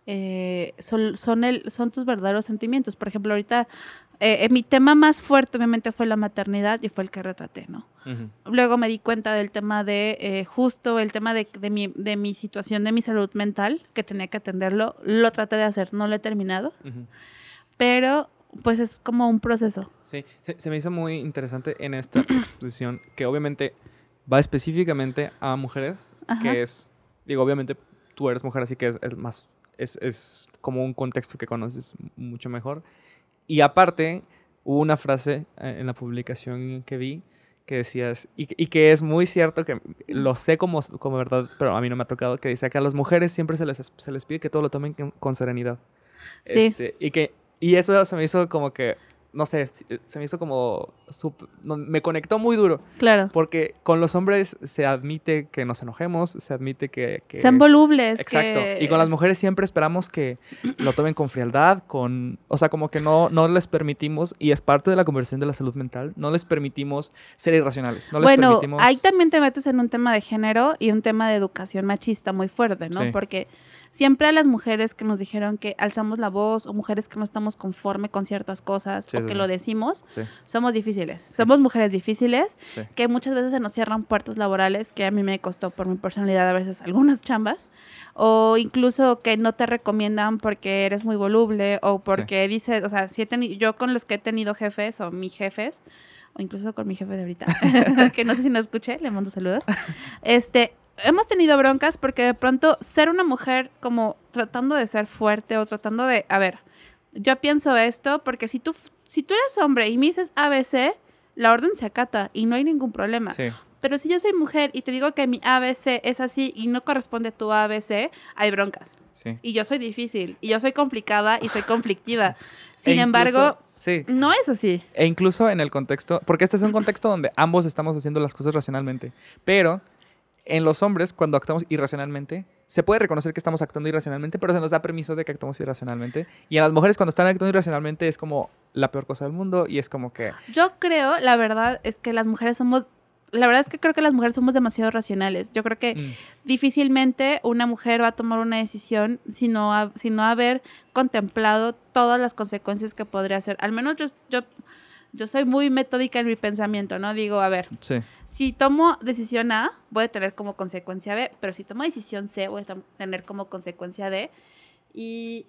[SPEAKER 2] eh, son, son, el, son tus verdaderos sentimientos. Por ejemplo, ahorita eh, eh, mi tema más fuerte obviamente fue la maternidad y fue el que retraté, ¿no?
[SPEAKER 1] ujú,
[SPEAKER 2] Luego me di cuenta del tema de, eh, justo el tema de, de mi, de mi situación, de mi salud mental, que tenía que atenderlo. Lo traté de hacer, no lo he terminado,
[SPEAKER 1] ujú.
[SPEAKER 2] pero pues es como un proceso.
[SPEAKER 1] Sí, se, se me hizo muy interesante en esta exposición que obviamente va específicamente a mujeres,
[SPEAKER 2] Ajá.
[SPEAKER 1] que es, digo, obviamente tú eres mujer, así que es, es más, es, es como un contexto que conoces mucho mejor. Y aparte, hubo una frase eh, en la publicación que vi que decías, y, y que es muy cierto, que lo sé como, como verdad, pero a mí no me ha tocado, que dice que a las mujeres siempre se les, se les pide que todo lo tomen con, con serenidad.
[SPEAKER 2] Sí.
[SPEAKER 1] Este, y que y eso se me hizo como que no sé, se se me hizo como no, me conectó muy duro
[SPEAKER 2] Claro.
[SPEAKER 1] porque con los hombres se admite que nos enojemos, se admite que, que-
[SPEAKER 2] Sean volubles.
[SPEAKER 1] Exacto.
[SPEAKER 2] que-
[SPEAKER 1] Y con las mujeres siempre esperamos que lo tomen con frialdad, con... O sea, como que no, no les permitimos, y es parte de la conversión de la salud mental, no les permitimos ser irracionales. No les
[SPEAKER 2] bueno,
[SPEAKER 1] permitimos...
[SPEAKER 2] ahí también te metes en un tema de género y un tema de educación machista muy fuerte, ¿no?
[SPEAKER 1] Sí.
[SPEAKER 2] Porque siempre a las mujeres que nos dijeron que alzamos la voz o mujeres que no estamos conforme con ciertas cosas
[SPEAKER 1] Sí,
[SPEAKER 2] o que
[SPEAKER 1] sí.
[SPEAKER 2] lo decimos,
[SPEAKER 1] Sí,
[SPEAKER 2] somos difíciles. Somos mujeres difíciles que muchas veces se nos cierran puertas laborales, que a mí me costó por mi personalidad a veces algunas chambas, o incluso que no te recomiendan porque eres muy voluble o porque dices, o sea, si he yo con los que he tenido jefes o mis jefes, o incluso con mi jefe de ahorita, que no sé si no escuché, le mando saludos, este, hemos tenido broncas porque de pronto ser una mujer como tratando de ser fuerte o tratando de, a ver, yo pienso esto porque si tú, si tú eres hombre y me dices ABC, la orden se acata y no hay ningún problema.
[SPEAKER 1] Sí.
[SPEAKER 2] Pero si yo soy mujer y te digo que mi ABC es así y no corresponde a tu ABC, hay broncas.
[SPEAKER 1] sí.
[SPEAKER 2] Y yo soy difícil, y yo soy complicada y soy conflictiva.
[SPEAKER 1] E
[SPEAKER 2] Sin
[SPEAKER 1] incluso-
[SPEAKER 2] embargo,
[SPEAKER 1] Sí.
[SPEAKER 2] no es así.
[SPEAKER 1] E incluso en el contexto, porque este es un contexto donde ambos estamos haciendo las cosas racionalmente, pero en los hombres, cuando actuamos irracionalmente, se puede reconocer que estamos actuando irracionalmente, pero se nos da permiso de que actuemos irracionalmente. Y en las mujeres, cuando están actuando irracionalmente, es como la peor cosa del mundo y es como que...
[SPEAKER 2] Yo creo, la verdad, es que las mujeres somos. La verdad es que creo que las mujeres somos demasiado racionales. Yo creo que
[SPEAKER 1] mm,
[SPEAKER 2] difícilmente una mujer va a tomar una decisión sino a, sino haber contemplado todas las consecuencias que podría hacer. Al menos yo, yo, yo soy muy metódica en mi pensamiento, ¿no? Digo, a ver,
[SPEAKER 1] sí,
[SPEAKER 2] si tomo decisión A, voy a tener como consecuencia B, pero si tomo decisión C, voy a tener como consecuencia D. Y,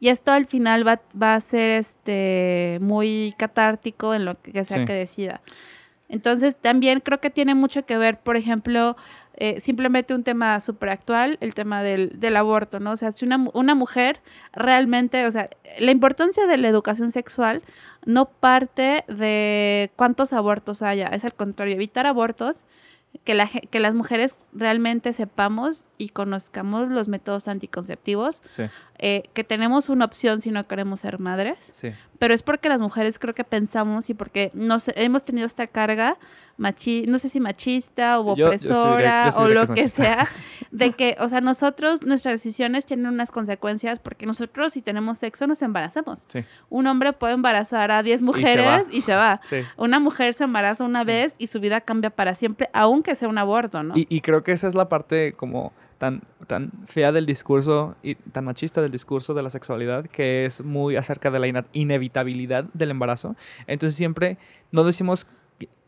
[SPEAKER 2] y esto al final va, va a ser este, muy catártico en lo que sea
[SPEAKER 1] Sí.
[SPEAKER 2] que decida. Entonces, también creo que tiene mucho que ver, por ejemplo, eh, simplemente un tema súper actual, el tema del, del aborto, ¿no? O sea, si una, una mujer realmente, o sea, la importancia de la educación sexual no parte de cuántos abortos haya, es al contrario, evitar abortos, que, la, que las mujeres realmente sepamos y conozcamos los métodos anticonceptivos,
[SPEAKER 1] sí,
[SPEAKER 2] eh, que tenemos una opción si no queremos ser madres,
[SPEAKER 1] sí.
[SPEAKER 2] pero es porque las mujeres creo que pensamos y porque nos hemos tenido esta carga machi no sé si machista o
[SPEAKER 1] Yo-
[SPEAKER 2] opresora
[SPEAKER 1] yo
[SPEAKER 2] o lo
[SPEAKER 1] que
[SPEAKER 2] sea de que o sea nosotros nuestras decisiones tienen unas consecuencias porque nosotros si tenemos sexo nos embarazamos
[SPEAKER 1] Sí.
[SPEAKER 2] un hombre puede embarazar a 10
[SPEAKER 1] se va.
[SPEAKER 2] mujeres y se va,
[SPEAKER 1] Sí.
[SPEAKER 2] una mujer se embaraza una vez y su vida cambia para siempre aunque sea un aborto no
[SPEAKER 1] Y, y creo que esa es la parte como tan, tan fea del discurso y tan machista del discurso de la sexualidad, que es muy acerca de la inevitabilidad del embarazo. Entonces siempre no decimos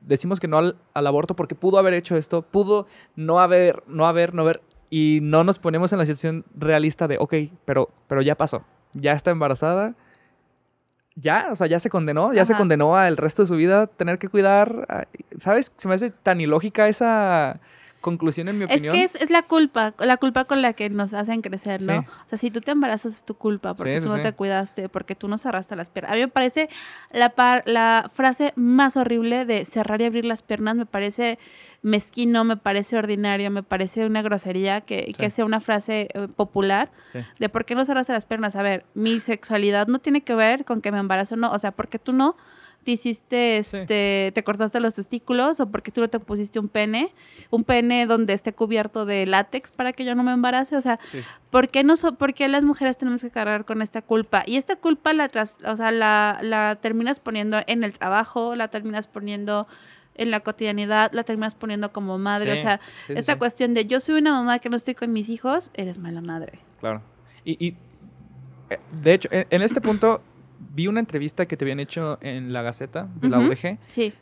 [SPEAKER 1] decimos que no al, aborto porque pudo haber hecho esto, pudo no haber, no haber, no haber, y no nos ponemos en la situación realista de, ok, pero, pero ya pasó, ya está embarazada, ya, o sea, ya se condenó, ya se condenó al resto de su vida tener que cuidar, ¿sabes? Se me hace tan ilógica esa conclusión, en mi opinión.
[SPEAKER 2] Es que es, la culpa, la culpa con la que nos hacen crecer, ¿no? O sea, si tú te embarazas es tu culpa porque tú no te cuidaste, porque tú no cerraste las piernas. A mí me parece la, la frase más horrible de cerrar y abrir las piernas, me parece mezquino, me parece ordinario, me parece una grosería que, que sea una frase eh, popular de por qué no cerraste las piernas. A ver, mi sexualidad no tiene que ver con que me embarazo o no, o sea, porque tú no te hiciste, este, te cortaste los testículos o porque tú no te pusiste un pene, un pene donde esté cubierto de látex para que yo no me embarace, o sea, ¿por, qué no ¿por qué las mujeres tenemos que cargar con esta culpa? Y esta culpa la, o sea, la, la terminas poniendo en el trabajo, la terminas poniendo en la cotidianidad, la terminas poniendo como madre, o sea, esta cuestión de yo soy una mamá que no estoy con mis hijos, eres mala madre.
[SPEAKER 1] Claro. Y, y eh, de hecho, en este punto vi una entrevista que te habían hecho en la Gaceta de la UDG,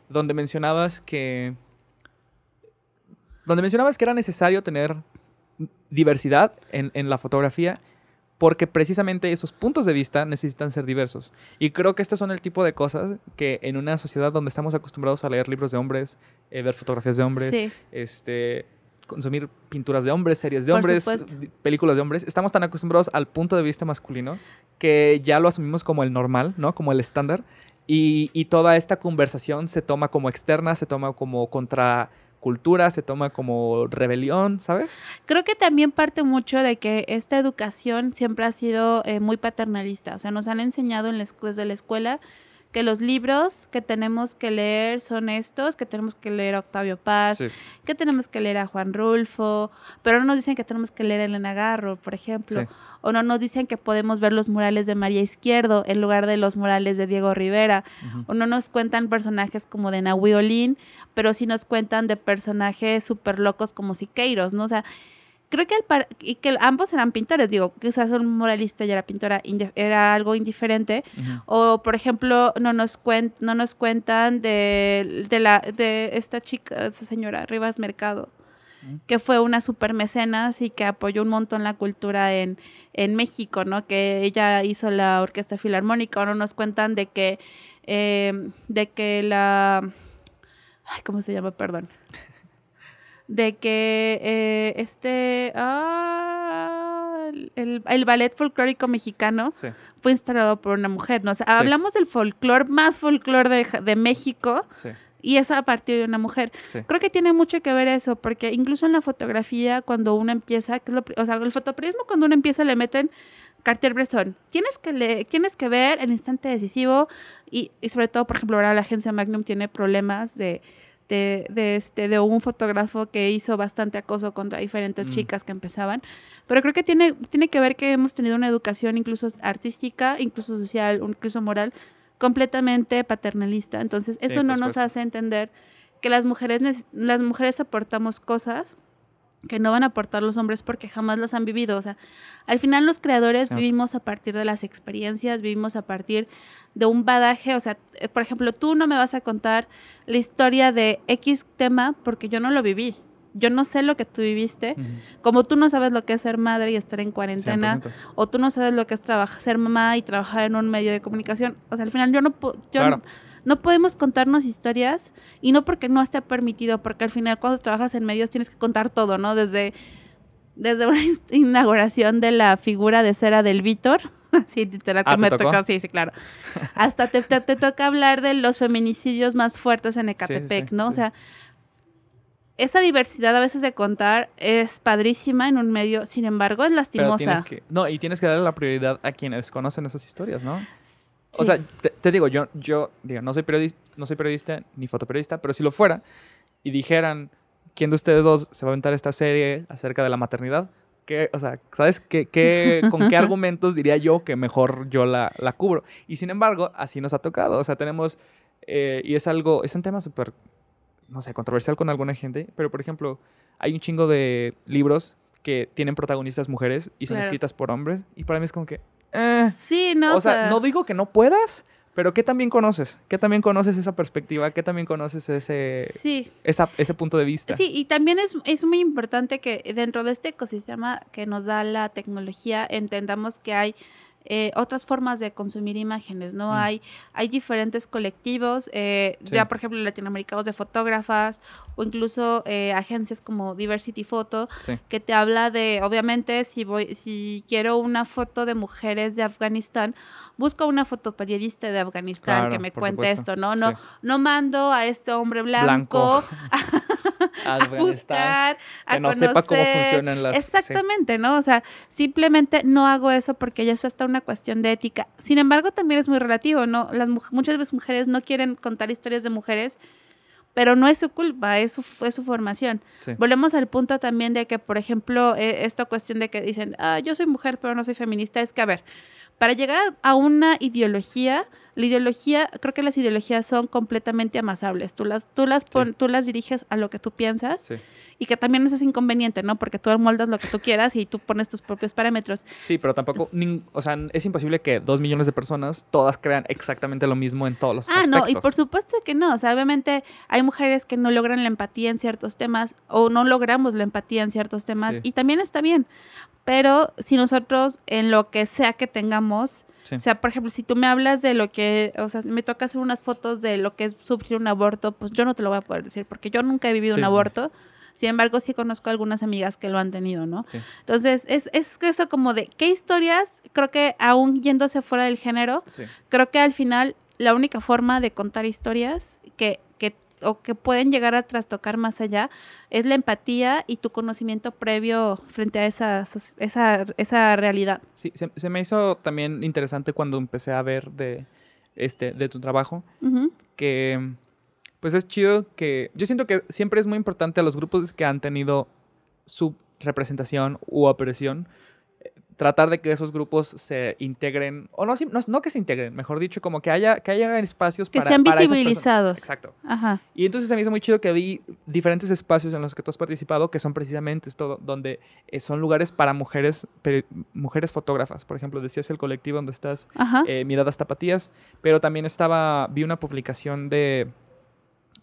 [SPEAKER 1] donde mencionabas que donde mencionabas que era necesario tener diversidad en, en, la fotografía porque precisamente esos puntos de vista necesitan ser diversos. Y creo que estos son el tipo de cosas que en una sociedad donde estamos acostumbrados a leer libros de hombres, eh, ver fotografías de hombres, este, consumir pinturas de hombres, series de hombres, películas de hombres. Estamos tan acostumbrados al punto de vista masculino que ya lo asumimos como el normal, ¿no? Como el estándar. Y, y toda esta conversación se toma como externa, se toma como contra cultura, se toma como rebelión, ¿sabes?
[SPEAKER 2] Creo que también parte mucho de que esta educación siempre ha sido eh, muy paternalista, o sea, nos han enseñado en desde la escuela que los libros que tenemos que leer son estos, que tenemos que leer a Octavio Paz, que tenemos que leer a Juan Rulfo, pero no nos dicen que tenemos que leer a Elena Garro, por ejemplo, o no nos dicen que podemos ver los murales de María Izquierdo en lugar de los murales de Diego Rivera, o no nos cuentan personajes como de Nahui Olin, pero sí nos cuentan de personajes súper locos como Siqueiros, ¿no? O sea, creo que, el y que ambos eran pintores, digo, quizás un moralista y era pintora, era algo indiferente. O, por ejemplo, no nos, no nos cuentan de, de, la, de esta chica, esta señora, Rivas Mercado, que fue una super mecenas y que apoyó un montón la cultura en, en México, ¿no? Que ella hizo la Orquesta Filarmónica, o no nos cuentan de que, eh, de que la... Ay, ¿cómo se llama? Perdón de que eh, este ah, el, ballet folclórico mexicano fue instalado por una mujer. ¿no? Hablamos del folclore más folclore de, México. Y es a partir de una mujer. Creo que tiene mucho que ver eso, porque incluso en la fotografía, cuando uno empieza, o sea, el fotoperiodismo, cuando uno empieza, le meten Cartier-Bresson. Tienes que, le, tienes que ver el instante decisivo y, y sobre todo, por ejemplo, ahora la agencia Magnum tiene problemas de de, este, de un fotógrafo que hizo bastante acoso contra diferentes mm. chicas que empezaban. Pero creo que tiene, tiene que ver que hemos tenido una educación incluso artística, incluso social, incluso moral, completamente paternalista. Entonces, eso no nos hace entender que las mujeres, las mujeres aportamos cosas que no van a aportar los hombres porque jamás las han vivido. O sea, al final los creadores vivimos a partir de las experiencias, vivimos a partir de un badaje. O sea, eh, por ejemplo, tú no me vas a contar la historia de X tema porque yo no lo viví. Yo no sé lo que tú viviste, como tú no sabes lo que es ser madre y estar en cuarentena, o tú no sabes lo que es trabajar, ser mamá y trabajar en un medio de comunicación. O sea, al final yo no, yo no podemos contarnos historias y no porque no esté permitido, porque al final cuando trabajas en medios tienes que contar todo, ¿no? Desde, desde una inauguración de la figura de cera del Víctor. Sí, literal que ah, me tocó? sí, sí, claro. Hasta te, te, toca hablar de los feminicidios más fuertes en Ecatepec, ¿no? O sea, esa diversidad a veces de contar es padrísima en un medio, sin embargo, es lastimosa.
[SPEAKER 1] no, y tienes que darle la prioridad a quienes conocen esas historias, ¿no? O sea, te, digo, yo, yo digo, no soy periodista, no soy periodista ni fotoperiodista, pero si lo fuera y dijeran, ¿quién de ustedes dos se va a aventar esta serie acerca de la maternidad? ¿Qué, o sea, ¿sabes qué, qué, con qué argumentos diría yo que mejor yo la, la, cubro? Y sin embargo, así nos ha tocado. O sea, tenemos, eh, y es algo, es un tema súper, no sé, controversial con alguna gente, pero por ejemplo, hay un chingo de libros que tienen protagonistas mujeres y son
[SPEAKER 2] Claro.
[SPEAKER 1] escritas por hombres. Y para mí es como que... eh.
[SPEAKER 2] Sí, no,
[SPEAKER 1] o sea, no digo que no puedas, pero ¿qué también conoces? ¿Qué también conoces esa perspectiva? ¿Qué también conoces ese,
[SPEAKER 2] Sí,
[SPEAKER 1] esa, ese punto de vista?
[SPEAKER 2] Sí, y también es, es muy importante que dentro de este ecosistema que nos da la tecnología entendamos que hay eh, otras formas de consumir imágenes, ¿no?
[SPEAKER 1] Mm.
[SPEAKER 2] Hay, hay diferentes colectivos, eh,
[SPEAKER 1] Sí.
[SPEAKER 2] ya por ejemplo latinoamericanos de fotógrafas o incluso eh, agencias como Diversity Photo,
[SPEAKER 1] Sí.
[SPEAKER 2] que te habla de, obviamente, si voy, si quiero una foto de mujeres de Afganistán, busco una fotoperiodista de Afganistán
[SPEAKER 1] Claro,
[SPEAKER 2] que me cuente
[SPEAKER 1] supuesto.
[SPEAKER 2] esto, ¿no? No,
[SPEAKER 1] Sí.
[SPEAKER 2] no mando a este hombre blanco, a
[SPEAKER 1] Afganistán,
[SPEAKER 2] buscar, a
[SPEAKER 1] que no sepa cómo
[SPEAKER 2] conocer.
[SPEAKER 1] funcionan las... sí.
[SPEAKER 2] Exactamente, ¿no? O sea, simplemente no hago eso porque ya es hasta una cuestión de ética. Sin embargo, también es muy relativo, ¿no? Las muchas veces mujeres no quieren contar historias de mujeres, pero no es su culpa, es su, es su formación.
[SPEAKER 1] Sí.
[SPEAKER 2] Volvemos al punto también de que, por ejemplo, eh, esta cuestión de que dicen, ah, yo soy mujer, pero no soy feminista, es que, a ver, para llegar a una ideología, la ideología, creo que las ideologías son completamente amasables. Tú las, tú las, pon- tú las diriges a lo que tú piensas
[SPEAKER 1] Sí.
[SPEAKER 2] y que también eso es inconveniente, ¿no? Porque tú moldas lo que tú quieras y tú pones tus propios parámetros.
[SPEAKER 1] Sí, pero tampoco, o sea, es imposible que dos millones de personas todas crean exactamente lo mismo en todos los
[SPEAKER 2] Ah,
[SPEAKER 1] aspectos.
[SPEAKER 2] no, y por supuesto que no. O sea, obviamente hay mujeres que no logran la empatía en ciertos temas o no logramos la empatía en ciertos temas
[SPEAKER 1] Sí.
[SPEAKER 2] y también está bien. Pero si nosotros en lo que sea que tengamos,
[SPEAKER 1] Sí.
[SPEAKER 2] o sea, por ejemplo, si tú me hablas de lo que, o sea, me toca hacer unas fotos de lo que es sufrir un aborto, pues yo no te lo voy a poder decir porque yo nunca he vivido
[SPEAKER 1] Sí,
[SPEAKER 2] un aborto. Sin embargo, sí conozco algunas amigas que lo han tenido, ¿no?
[SPEAKER 1] Sí,
[SPEAKER 2] Entonces, es, es eso como de, ¿qué historias? Creo que aún yéndose fuera del género,
[SPEAKER 1] sí.
[SPEAKER 2] creo que al final la única forma de contar historias que, o que pueden llegar a trastocar más allá es la empatía y tu conocimiento previo frente a esa, esa, esa realidad.
[SPEAKER 1] Sí, se, se me hizo también interesante cuando empecé a ver de, este, de tu trabajo que pues es chido que yo siento que siempre es muy importante a los grupos que han tenido su representación u opresión tratar de que esos grupos se integren o no, no, no que se integren, mejor dicho, como que haya que haya espacios
[SPEAKER 2] Que
[SPEAKER 1] para
[SPEAKER 2] sean
[SPEAKER 1] para esas personas.
[SPEAKER 2] visibilizados.
[SPEAKER 1] Exacto.
[SPEAKER 2] Ajá.
[SPEAKER 1] Y entonces se me hizo muy chido que vi diferentes espacios en los que tú has participado que son precisamente esto, donde eh, son lugares para mujeres, mujeres fotógrafas. Por ejemplo, decías el colectivo donde estás eh, Miradas Tapatías, pero también estaba, vi una publicación de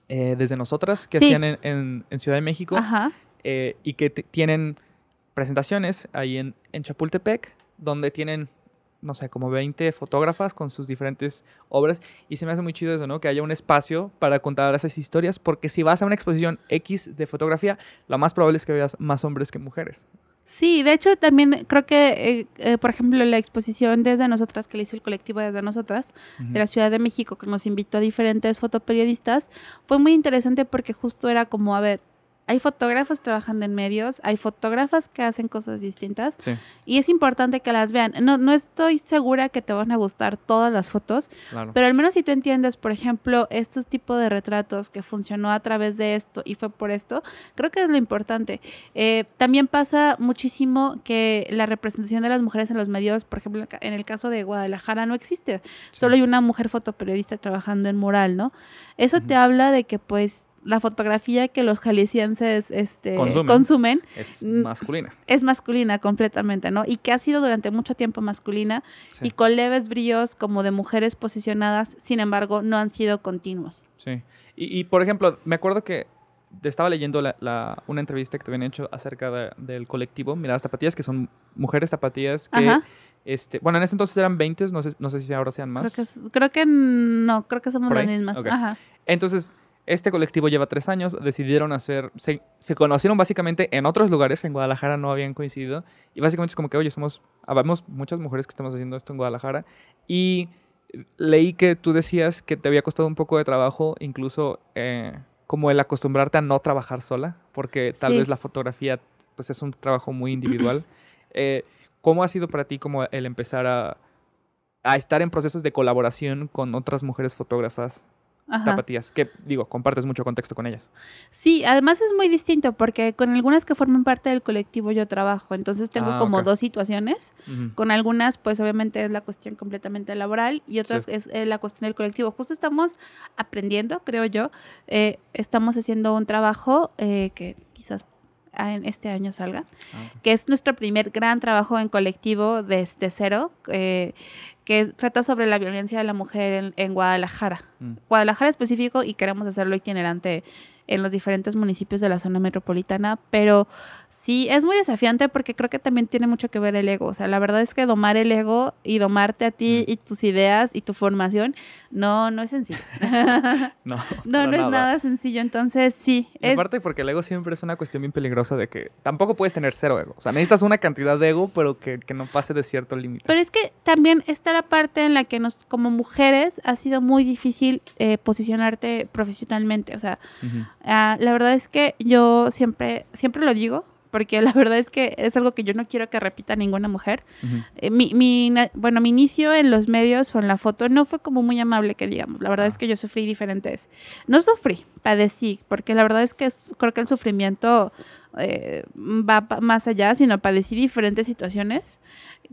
[SPEAKER 1] eh, Desde Nosotras que
[SPEAKER 2] Sí.
[SPEAKER 1] hacían en, en- en Ciudad de México
[SPEAKER 2] Ajá.
[SPEAKER 1] eh, y que tienen presentaciones ahí en, en Chapultepec, donde tienen, no sé, como 20 fotógrafas con sus diferentes obras y se me hace muy chido eso, ¿no? Que haya un espacio para contar esas historias, porque si vas a una exposición X de fotografía, lo más probable es que veas más hombres que mujeres.
[SPEAKER 2] Sí, de hecho también creo que, eh, eh, por ejemplo, la exposición desde nosotras que le hizo el colectivo desde nosotras de la Ciudad de México que nos invitó a diferentes fotoperiodistas fue muy interesante porque justo era como, a ver, hay fotógrafos trabajando en medios, hay fotógrafas que hacen cosas distintas
[SPEAKER 1] Sí,
[SPEAKER 2] y es importante que las vean. No, no estoy segura que te van a gustar todas las fotos,
[SPEAKER 1] claro.
[SPEAKER 2] pero al menos si tú entiendes, por ejemplo, estos tipos de retratos que funcionó a través de esto y fue por esto, creo que es lo importante. Eh, también pasa muchísimo que la representación de las mujeres en los medios, por ejemplo, en el caso de Guadalajara, no existe. Solo hay una mujer fotoperiodista trabajando en mural, ¿no? Eso te habla de que, pues, la fotografía que los jaliscienses este,
[SPEAKER 1] Consumen.
[SPEAKER 2] consumen
[SPEAKER 1] es masculina.
[SPEAKER 2] es masculina completamente, ¿no? Y que ha sido durante mucho tiempo masculina
[SPEAKER 1] Sí.
[SPEAKER 2] y con leves brillos como de mujeres posicionadas, sin embargo, no han sido continuos.
[SPEAKER 1] Sí. Y, y, por ejemplo, me acuerdo que estaba leyendo la, la- una entrevista que te habían hecho acerca de- del colectivo Miradas Tapatías, que son mujeres tapatías que,
[SPEAKER 2] Ajá.
[SPEAKER 1] este, bueno, en ese entonces eran 20, no sé, no sé si ahora sean más.
[SPEAKER 2] Creo que, creo que no, creo que somos
[SPEAKER 1] ¿Por
[SPEAKER 2] las mismas. Ajá.
[SPEAKER 1] Entonces, este colectivo lleva tres años, decidieron hacer, se, se conocieron básicamente en otros lugares, en Guadalajara no habían coincidido, y básicamente es como que, oye, somos, habemos muchas mujeres que estamos haciendo esto en Guadalajara, y leí que tú decías que te había costado un poco de trabajo, incluso eh, como el acostumbrarte a no trabajar sola, porque tal
[SPEAKER 2] Sí.
[SPEAKER 1] vez la fotografía, pues es un trabajo muy individual. Eh, ¿Cómo ha sido para ti como el empezar a, a estar en procesos de colaboración con otras mujeres fotógrafas
[SPEAKER 2] Ajá.
[SPEAKER 1] tapatías, que digo, compartes mucho contexto con ellas.
[SPEAKER 2] Sí, además es muy distinto porque con algunas que forman parte del colectivo yo trabajo, entonces tengo
[SPEAKER 1] Ah,
[SPEAKER 2] como
[SPEAKER 1] ok.
[SPEAKER 2] dos situaciones. Con algunas, pues obviamente es la cuestión completamente laboral y otras
[SPEAKER 1] Sí.
[SPEAKER 2] es la cuestión del colectivo. Justo estamos aprendiendo, creo yo. Eh, estamos haciendo un trabajo eh, que quizás en este año salga, ah, que es nuestro primer gran trabajo en colectivo desde cero, eh, que trata sobre la violencia de la mujer en, Guadalajara. Mm. Guadalajara específico y queremos hacerlo itinerante en los diferentes municipios de la zona metropolitana, pero sí es muy desafiante porque creo que también tiene mucho que ver el ego. O sea, la verdad es que domar el ego y domarte a ti mm. y tus ideas y tu formación, no, no es sencillo. no, no, no es nada sencillo. Entonces, sí.
[SPEAKER 1] es... Aparte, porque el ego siempre es una cuestión bien peligrosa de que tampoco puedes tener cero ego. O sea, necesitas una cantidad de ego, pero que, que no pase de cierto límite.
[SPEAKER 2] Pero es que también está la parte en la que nos, como mujeres, ha sido muy difícil eh, posicionarte profesionalmente. O sea, Ah, la verdad es que yo siempre, siempre lo digo, porque la verdad es que es algo que yo no quiero que repita ninguna mujer. Eh, mi, mi, bueno, mi inicio en los medios o en la foto no fue como muy amable, que digamos. La verdad es ah. que yo sufrí diferentes. No sufrí, padecí, porque la verdad es que creo que el sufrimiento eh, va más allá, sino padecí diferentes situaciones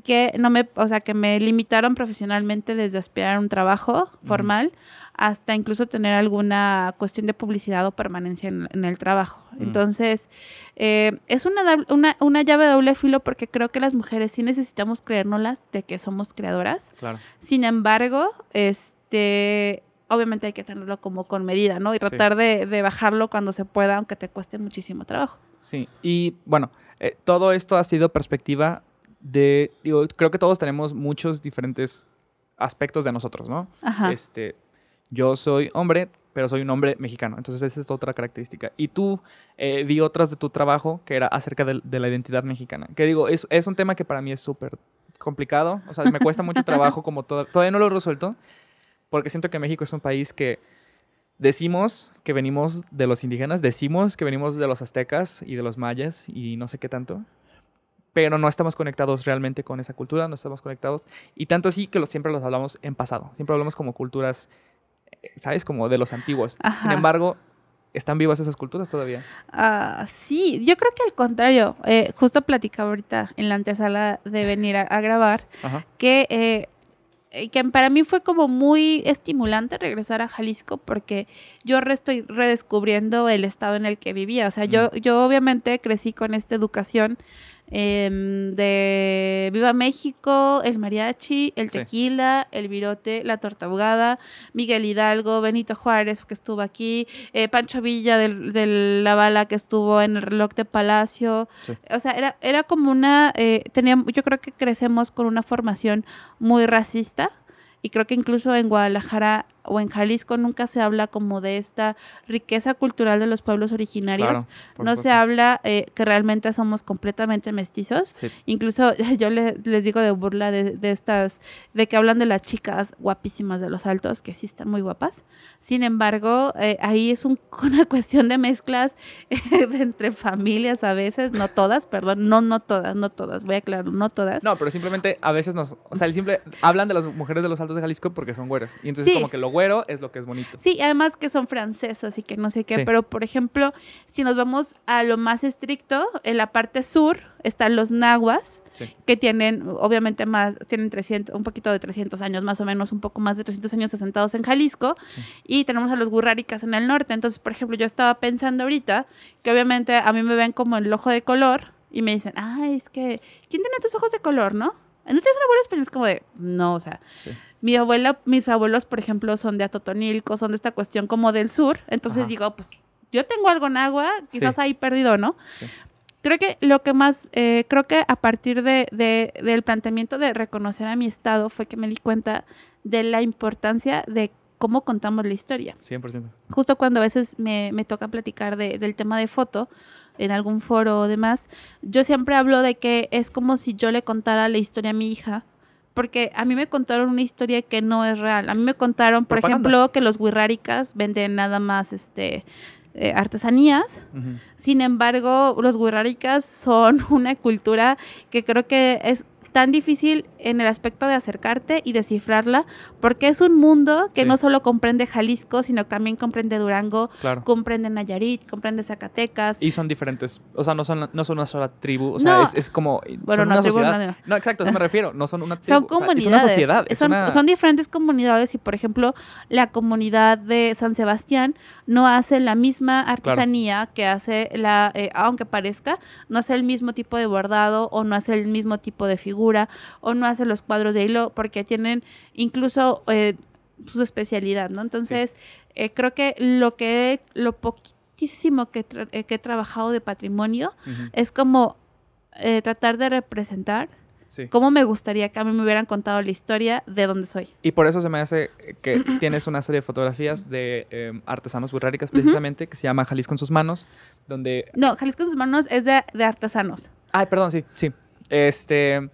[SPEAKER 2] que no me, o sea, que me limitaron profesionalmente desde aspirar a un trabajo formal hasta incluso tener alguna cuestión de publicidad o permanencia en, el trabajo. Entonces, eh, es una, una, una, llave de doble filo porque creo que las mujeres sí necesitamos creérnoslas de que somos creadoras. Claro. Sin embargo, este obviamente hay que tenerlo como con medida, ¿no? Y tratar de, de, bajarlo cuando se pueda, aunque te cueste muchísimo trabajo.
[SPEAKER 1] Sí, y bueno, eh, todo esto ha sido perspectiva de, digo, creo que todos tenemos muchos diferentes aspectos de nosotros, ¿no? Ajá. Este, yo soy hombre, pero soy un hombre mexicano. Entonces esa es otra característica. Y tú eh, di otras de tu trabajo que era acerca de, la identidad mexicana. Que digo, es, es un tema que para mí es súper complicado. O sea, me cuesta mucho trabajo como todo, todavía no lo he resuelto. Porque siento que México es un país que decimos que venimos de los indígenas, decimos que venimos de los aztecas y de los mayas y no sé qué tanto pero no estamos conectados realmente con esa cultura, no estamos conectados. Y tanto así que siempre los hablamos en pasado, siempre hablamos como culturas ¿sabes? Como de los antiguos. Sin embargo, ¿están vivas esas culturas todavía?
[SPEAKER 2] Ah, sí, yo creo que al contrario. Eh, justo platicaba ahorita en la antesala de venir a, grabar que... Eh, que para mí fue como muy estimulante regresar a Jalisco porque yo estoy redescubriendo el estado en el que vivía. O sea, yo, yo obviamente crecí con esta educación Em, de Viva México, el mariachi, el tequila, el virote, la torta ahogada, Miguel Hidalgo, Benito Juárez que estuvo aquí, eh, Pancho Villa de la bala que estuvo en el reloj de Palacio. O sea, era, era como una, eh, yo creo que crecemos con una formación muy racista y creo que incluso en Guadalajara o en Jalisco nunca se habla como de esta riqueza cultural de los pueblos originarios. no se habla eh, que realmente somos completamente mestizos. Incluso yo les digo de burla de, estas, de que hablan de las chicas guapísimas de los altos, que sí están muy guapas. Sin embargo, eh, ahí es una cuestión de mezclas entre familias a veces, no todas, perdón, no, no todas, no todas, voy a aclarar, no todas.
[SPEAKER 1] No, pero simplemente a veces nos, o sea, el simple, hablan de las mujeres de los altos de Jalisco porque son güeras. Y entonces como que lo güero es lo que es bonito.
[SPEAKER 2] Sí, además que son francesas y que no sé qué, pero por ejemplo, si nos vamos a lo más estricto, en la parte sur están los nahuas, que tienen obviamente más, tienen 300, un poquito de 300 años, más o menos, un poco más de 300 años asentados en Jalisco, y tenemos a los gurráricas en el norte. Entonces, por ejemplo, yo estaba pensando ahorita que obviamente a mí me ven como el ojo de color y me dicen, ay, es que, ¿quién tiene tus ojos de color, no? ¿No tienes una española? Es como de, no, o sea, mi abuela, mis abuelos, por ejemplo, son de Atotonilco, son de esta cuestión como del sur. Entonces digo, pues yo tengo algo en agua, quizás ahí perdido, ¿no? Creo que lo que más, eh, creo que a partir de, del planteamiento de reconocer a mi estado fue que me di cuenta de la importancia de cómo contamos la historia.
[SPEAKER 1] 100%.
[SPEAKER 2] Justo cuando a veces me, me toca platicar de, del tema de foto en algún foro o demás, yo siempre hablo de que es como si yo le contara la historia a mi hija porque a mí me contaron una historia que no es real. A mí me contaron, por ejemplo, que los wixárikas venden nada más este eh, artesanías. Sin embargo, los wixárikas son una cultura que creo que es tan difícil en el aspecto de acercarte y descifrarla, porque es un mundo que
[SPEAKER 1] Sí.
[SPEAKER 2] no solo comprende Jalisco, sino también comprende Durango,
[SPEAKER 1] Claro.
[SPEAKER 2] comprende Nayarit, comprende Zacatecas.
[SPEAKER 1] Y son diferentes, o sea, no son, no son una sola tribu, o sea,
[SPEAKER 2] No.
[SPEAKER 1] es, es como...
[SPEAKER 2] Bueno,
[SPEAKER 1] son
[SPEAKER 2] no,
[SPEAKER 1] una
[SPEAKER 2] tribu
[SPEAKER 1] sociedad.
[SPEAKER 2] no,
[SPEAKER 1] No, exacto, eso me refiero, no son una tribu,
[SPEAKER 2] Son
[SPEAKER 1] o sea,
[SPEAKER 2] comunidades.
[SPEAKER 1] es una sociedad, es
[SPEAKER 2] son,
[SPEAKER 1] una...
[SPEAKER 2] son diferentes comunidades y, por ejemplo, la comunidad de San Sebastián no hace la misma artesanía que hace la, eh, aunque parezca, no hace el mismo tipo de bordado o no hace el mismo tipo de figura o no hace los cuadros de hilo porque tienen incluso eh, su especialidad, ¿no? Entonces, eh, creo que lo que he- lo poquísimo que, tra- eh, que he trabajado de patrimonio es como eh, tratar de representar
[SPEAKER 1] sí.
[SPEAKER 2] cómo me gustaría que a mí me hubieran contado la historia de dónde soy.
[SPEAKER 1] Y por eso se me hace que tienes una serie de fotografías de eh, artesanos burráricas, precisamente, que se llama Jalisco en sus manos, donde...
[SPEAKER 2] No, Jalisco en sus manos es de, de artesanos.
[SPEAKER 1] Ay, perdón, sí, sí. Este...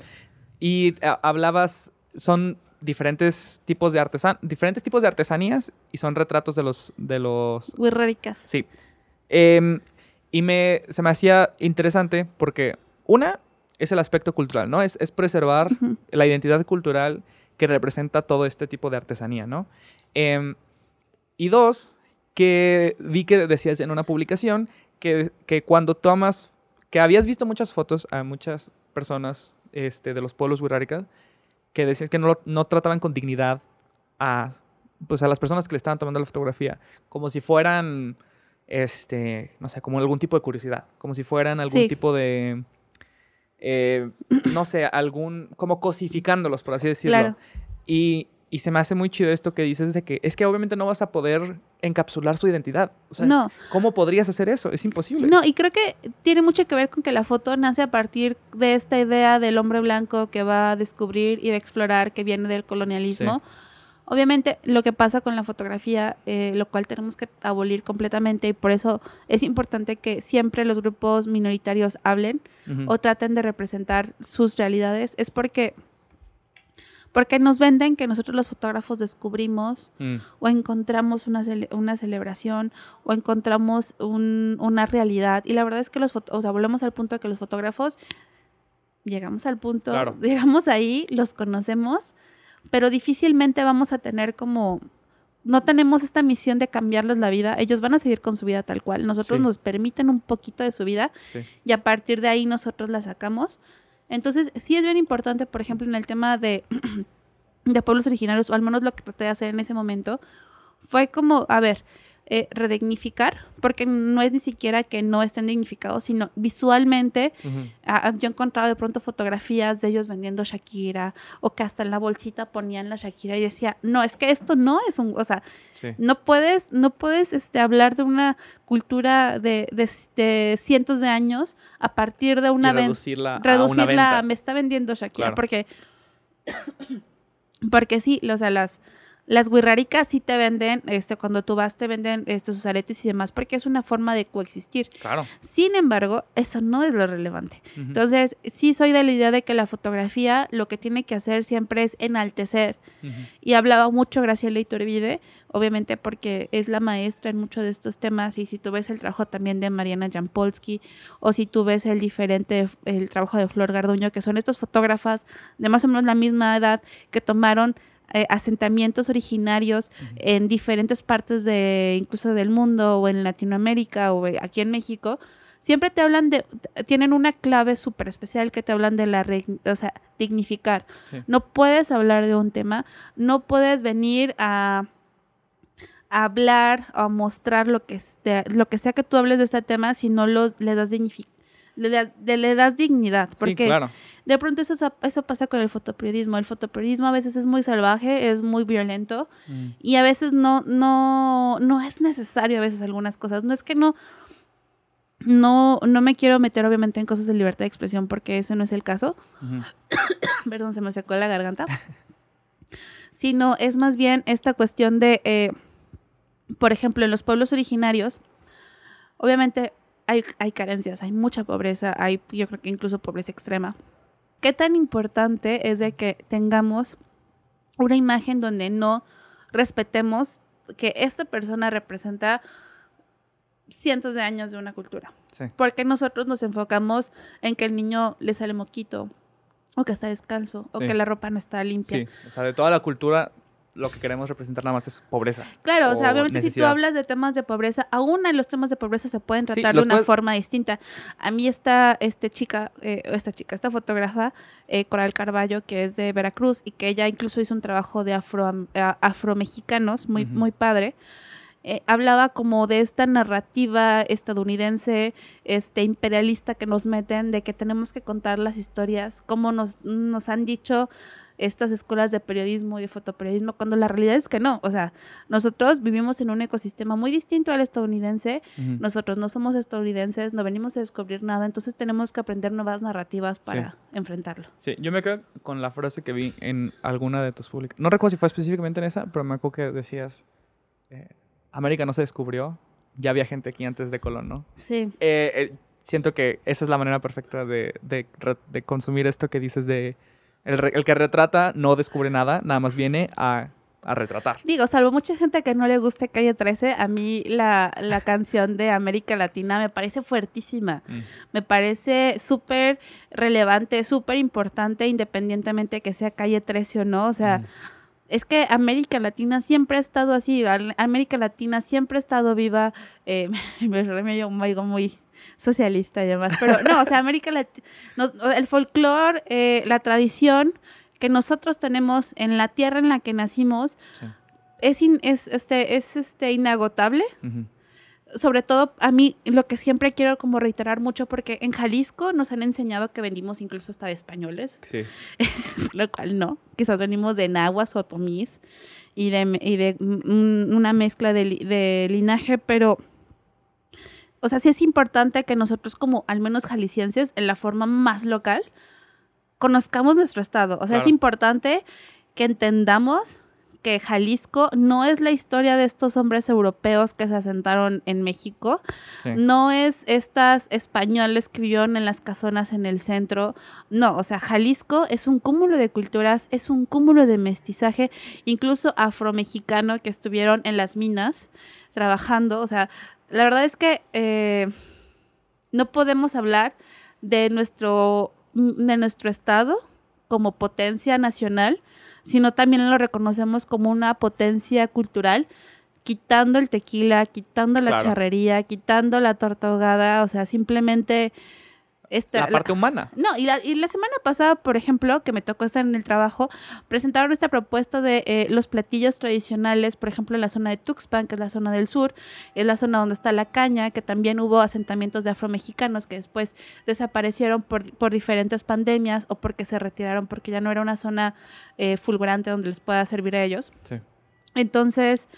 [SPEAKER 1] Y a- hablabas, son diferentes tipos de artesan diferentes tipos de artesanías y son retratos de los de los. Sí. Em, y me, se me hacía interesante porque, una, es el aspecto cultural, ¿no? Es, es preservar la identidad cultural que representa todo este tipo de artesanía, ¿no? Em, y dos, que vi que decías en una publicación que, que cuando tomas, que habías visto muchas fotos a muchas personas este, de los pueblos burráricas, que decían que no, no trataban con dignidad a, pues, a las personas que le estaban tomando la fotografía, como si fueran, este, no sé, como algún tipo de curiosidad, como si fueran algún
[SPEAKER 2] Sí.
[SPEAKER 1] tipo de, eh, no sé, algún, como cosificándolos, por así decirlo.
[SPEAKER 2] Claro.
[SPEAKER 1] Y, y se me hace muy chido esto que dices de que es que obviamente no vas a poder encapsular su identidad. O sea,
[SPEAKER 2] no,
[SPEAKER 1] ¿cómo podrías hacer eso? Es imposible.
[SPEAKER 2] no, y creo que tiene mucho que ver con que la foto nace a partir de esta idea del hombre blanco que va a descubrir y va a explorar, que viene del colonialismo. Obviamente, lo que pasa con la fotografía, eh, lo cual tenemos que abolir completamente, y por eso es importante que siempre los grupos minoritarios hablen o traten de representar sus realidades, es porque, porque nos venden que nosotros los fotógrafos descubrimos
[SPEAKER 1] Mm,
[SPEAKER 2] o encontramos una, cele- una celebración o encontramos un- una realidad. Y la verdad es que los fotógrafos, o sea, volvemos al punto de que los fotógrafos llegamos al punto,
[SPEAKER 1] Claro.
[SPEAKER 2] llegamos ahí, los conocemos, pero difícilmente vamos a tener como... No tenemos esta misión de cambiarles la vida, ellos van a seguir con su vida tal cual. Nosotros
[SPEAKER 1] Sí.
[SPEAKER 2] nos permiten un poquito de su vida
[SPEAKER 1] sí.
[SPEAKER 2] y a partir de ahí nosotros la sacamos. Entonces, sí es bien importante, por ejemplo, en el tema de, de pueblos originarios, o al menos lo que traté de hacer en ese momento, fue como, a ver, eh, redignificar, porque no es ni siquiera que no estén dignificados, sino visualmente,
[SPEAKER 1] Ujú.
[SPEAKER 2] ah, yo he encontrado de pronto fotografías de ellos vendiendo Shakira, o que hasta en la bolsita ponían la Shakira y decía, no, es que esto no es un, o sea,
[SPEAKER 1] Sí.
[SPEAKER 2] no puedes, no puedes este, hablar de una cultura de, de- de cientos de años a partir de una ven-
[SPEAKER 1] reducirla, a una
[SPEAKER 2] reducirla
[SPEAKER 1] venta.
[SPEAKER 2] a me está vendiendo Shakira
[SPEAKER 1] Claro.
[SPEAKER 2] porque porque sí, o sea, las las guirraricas sí te venden, este, cuando tú vas te venden este, sus aretes y demás, porque es una forma de coexistir.
[SPEAKER 1] Claro.
[SPEAKER 2] Sin embargo, eso no es lo relevante. Entonces, sí soy de la idea de que la fotografía lo que tiene que hacer siempre es enaltecer y hablaba mucho Graciela Iturbide, obviamente porque es la maestra en muchos de estos temas y si tú ves el trabajo también de Mariana Jampolsky o si tú ves el diferente, el trabajo de Flor Garduño, que son estas fotógrafas de más o menos la misma edad que tomaron eh, asentamientos originarios en diferentes partes de incluso del mundo o en Latinoamérica o eh, aquí en México, siempre te hablan de, tienen una clave súper especial que te hablan de la, o sea, dignificar.
[SPEAKER 1] Sí.
[SPEAKER 2] No puedes hablar de un tema, no puedes venir a, a hablar o a mostrar lo que, esté- lo que sea que tú hables de este tema si no los, le das dignifi- le, de- le das dignidad.
[SPEAKER 1] Sí,
[SPEAKER 2] Porque
[SPEAKER 1] claro.
[SPEAKER 2] de pronto eso, eso pasa con el fotoperiodismo. El fotoperiodismo a veces es muy salvaje, es muy violento
[SPEAKER 1] Mm.
[SPEAKER 2] y a veces no, no, no es necesario a veces algunas cosas. No es que no, no, no me quiero meter obviamente en cosas de libertad de expresión porque ese no es el caso. Perdón, se me secó la garganta. Sino es más bien esta cuestión de, eh, por ejemplo, en los pueblos originarios, obviamente hay, hay carencias, hay mucha pobreza, hay yo creo que incluso pobreza extrema. ¿Qué tan importante es de que tengamos una imagen donde no respetemos que esta persona representa cientos de años de una cultura?
[SPEAKER 1] Sí.
[SPEAKER 2] Porque nosotros nos enfocamos en que el niño le sale moquito, O que está descalzo, o que la ropa no está limpia.
[SPEAKER 1] Sí, o sea, de toda la cultura, lo que queremos representar nada más es pobreza.
[SPEAKER 2] Claro, o sea, obviamente si tú hablas de temas de pobreza, aún en los temas de pobreza se pueden tratar de una
[SPEAKER 1] puedes-
[SPEAKER 2] forma distinta. A mí esta este chica, eh, esta chica, esta fotógrafa, eh, Coral Carballo, que es de Veracruz y que ella incluso hizo un trabajo de afro, a- afromexicanos muy, muy padre. eh, hablaba como de esta narrativa estadounidense, este imperialista que nos meten, de que tenemos que contar las historias, como nos, nos han dicho estas escuelas de periodismo y de fotoperiodismo, cuando la realidad es que no. O sea, nosotros vivimos en un ecosistema muy distinto al estadounidense, nosotros no somos estadounidenses, no venimos a descubrir nada, entonces tenemos que aprender nuevas narrativas para enfrentarlo.
[SPEAKER 1] Sí, yo me quedo con la frase que vi en alguna de tus publicaciones. No recuerdo si fue específicamente en esa, pero me acuerdo que decías, eh, América no se descubrió, ya había gente aquí antes de Colón, ¿no?
[SPEAKER 2] Sí,
[SPEAKER 1] Eh, eh, siento que esa es la manera perfecta de, de consumir esto que dices de... El, re- el que retrata no descubre nada, nada más viene a, a retratar.
[SPEAKER 2] digo, salvo mucha gente que no le guste Calle 13, a mí la, la canción de América Latina me parece fuertísima.
[SPEAKER 1] Mm.
[SPEAKER 2] Me parece súper relevante, súper importante, independientemente que sea calle 13 o no. O sea,
[SPEAKER 1] Mm.
[SPEAKER 2] es que América Latina siempre ha estado así. América Latina siempre ha estado viva. Eh, me me me oigo muy socialista y demás. Pero no, o sea, América Latina, el folclore, eh, la tradición que nosotros tenemos en la tierra en la que nacimos
[SPEAKER 1] Sí.
[SPEAKER 2] es, in- es, este, es este, inagotable sobre todo a mí lo que siempre quiero como reiterar mucho porque en Jalisco nos han enseñado que venimos incluso hasta de españoles,
[SPEAKER 1] Sí.
[SPEAKER 2] lo cual no, quizás venimos de nahuas o otomís y de, y de mm, una mezcla de, de linaje, pero o sea, sí es importante que nosotros como al menos jaliscienses en la forma más local conozcamos nuestro estado, o sea, es importante que entendamos que Jalisco no es la historia de estos hombres europeos que se asentaron en México,
[SPEAKER 1] Sí.
[SPEAKER 2] no es estas españoles que vivieron en las casonas en el centro, no, o sea, Jalisco es un cúmulo de culturas, es un cúmulo de mestizaje, incluso afromexicano que estuvieron en las minas trabajando, o sea, la verdad es que eh, no podemos hablar de nuestro, de nuestro estado como potencia nacional, sino también lo reconocemos como una potencia cultural, quitando el tequila, quitando la
[SPEAKER 1] Claro.
[SPEAKER 2] charrería, quitando la torta ahogada, o sea, simplemente... Esta,
[SPEAKER 1] La
[SPEAKER 2] la-
[SPEAKER 1] parte humana.
[SPEAKER 2] no, y la, y la semana pasada, por ejemplo, que me tocó estar en el trabajo, presentaron esta propuesta de eh, los platillos tradicionales, por ejemplo, en la zona de Tuxpan, que es la zona del sur, es la zona donde está la caña, que también hubo asentamientos de afromexicanos que después desaparecieron por, por diferentes pandemias o porque se retiraron porque ya no era una zona eh, fulgurante donde les pueda servir a ellos.
[SPEAKER 1] Sí.
[SPEAKER 2] Entonces,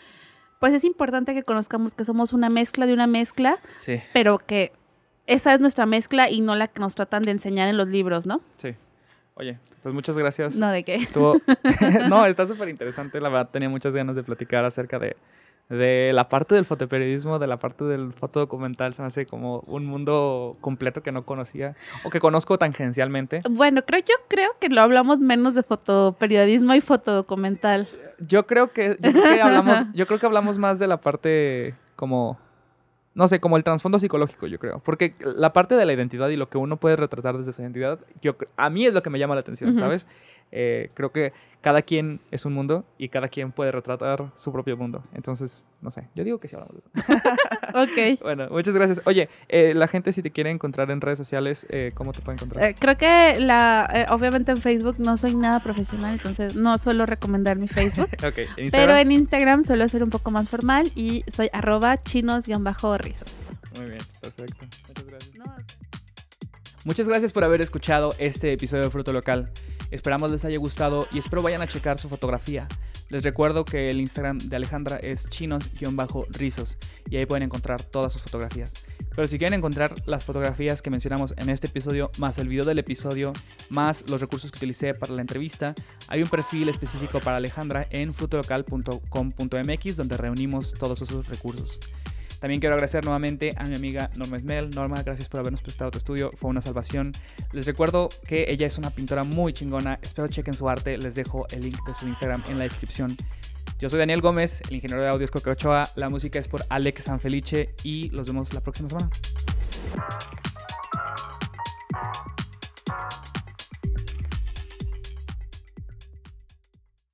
[SPEAKER 2] pues es importante que conozcamos que somos una mezcla de una mezcla,
[SPEAKER 1] Sí.
[SPEAKER 2] pero que esa es nuestra mezcla y no la que nos tratan de enseñar en los libros, ¿no?
[SPEAKER 1] Sí. Oye, pues muchas gracias.
[SPEAKER 2] No, de qué.
[SPEAKER 1] Estuvo. no, está súper interesante. La verdad, tenía muchas ganas de platicar acerca de, de la parte del fotoperiodismo, de la parte del fotodocumental. Se me hace como un mundo completo que no conocía o que conozco tangencialmente.
[SPEAKER 2] Bueno, creo yo creo que lo hablamos menos de fotoperiodismo y fotodocumental.
[SPEAKER 1] Yo creo que, yo creo que hablamos, yo creo que hablamos más de la parte como. No sé, como el trasfondo psicológico, yo creo. Porque la parte de la identidad y lo que uno puede retratar desde su identidad, yo, a mí es lo que me llama la atención. ¿sabes? Eh, creo que cada quien es un mundo y cada quien puede retratar su propio mundo. Entonces, no sé, yo digo que sí hablamos de eso.
[SPEAKER 2] Ok.
[SPEAKER 1] bueno, muchas gracias. Oye, eh, la gente si te quiere encontrar en redes sociales, eh, ¿cómo te puede encontrar?
[SPEAKER 2] Eh, creo que la, obviamente en Facebook no soy nada profesional, entonces no suelo recomendar mi Facebook.
[SPEAKER 1] ok, en
[SPEAKER 2] Pero en Instagram suelo ser un poco más formal y soy arroba chinos-rizos.
[SPEAKER 1] Muy bien, perfecto. Muchas gracias.
[SPEAKER 2] No,
[SPEAKER 1] Muchas gracias por haber escuchado este episodio de Fruto Local. Esperamos les haya gustado y espero vayan a checar su fotografía. Les recuerdo que el Instagram de Alejandra es chinos-rizos y ahí pueden encontrar todas sus fotografías. Pero si quieren encontrar las fotografías que mencionamos en este episodio, más el video del episodio, más los recursos que utilicé para la entrevista, hay un perfil específico para Alejandra en frutolocal.com.mx donde reunimos todos esos recursos. También quiero agradecer nuevamente a mi amiga Norma Esmel. Norma, gracias por habernos prestado tu estudio, fue una salvación. Les recuerdo que ella es una pintora muy chingona, espero chequen su arte, les dejo el link de su Instagram en la descripción. Yo soy Daniel Gómez, el ingeniero de audio es Coca Ochoa, la música es por Alex Sanfelice y los vemos la próxima semana.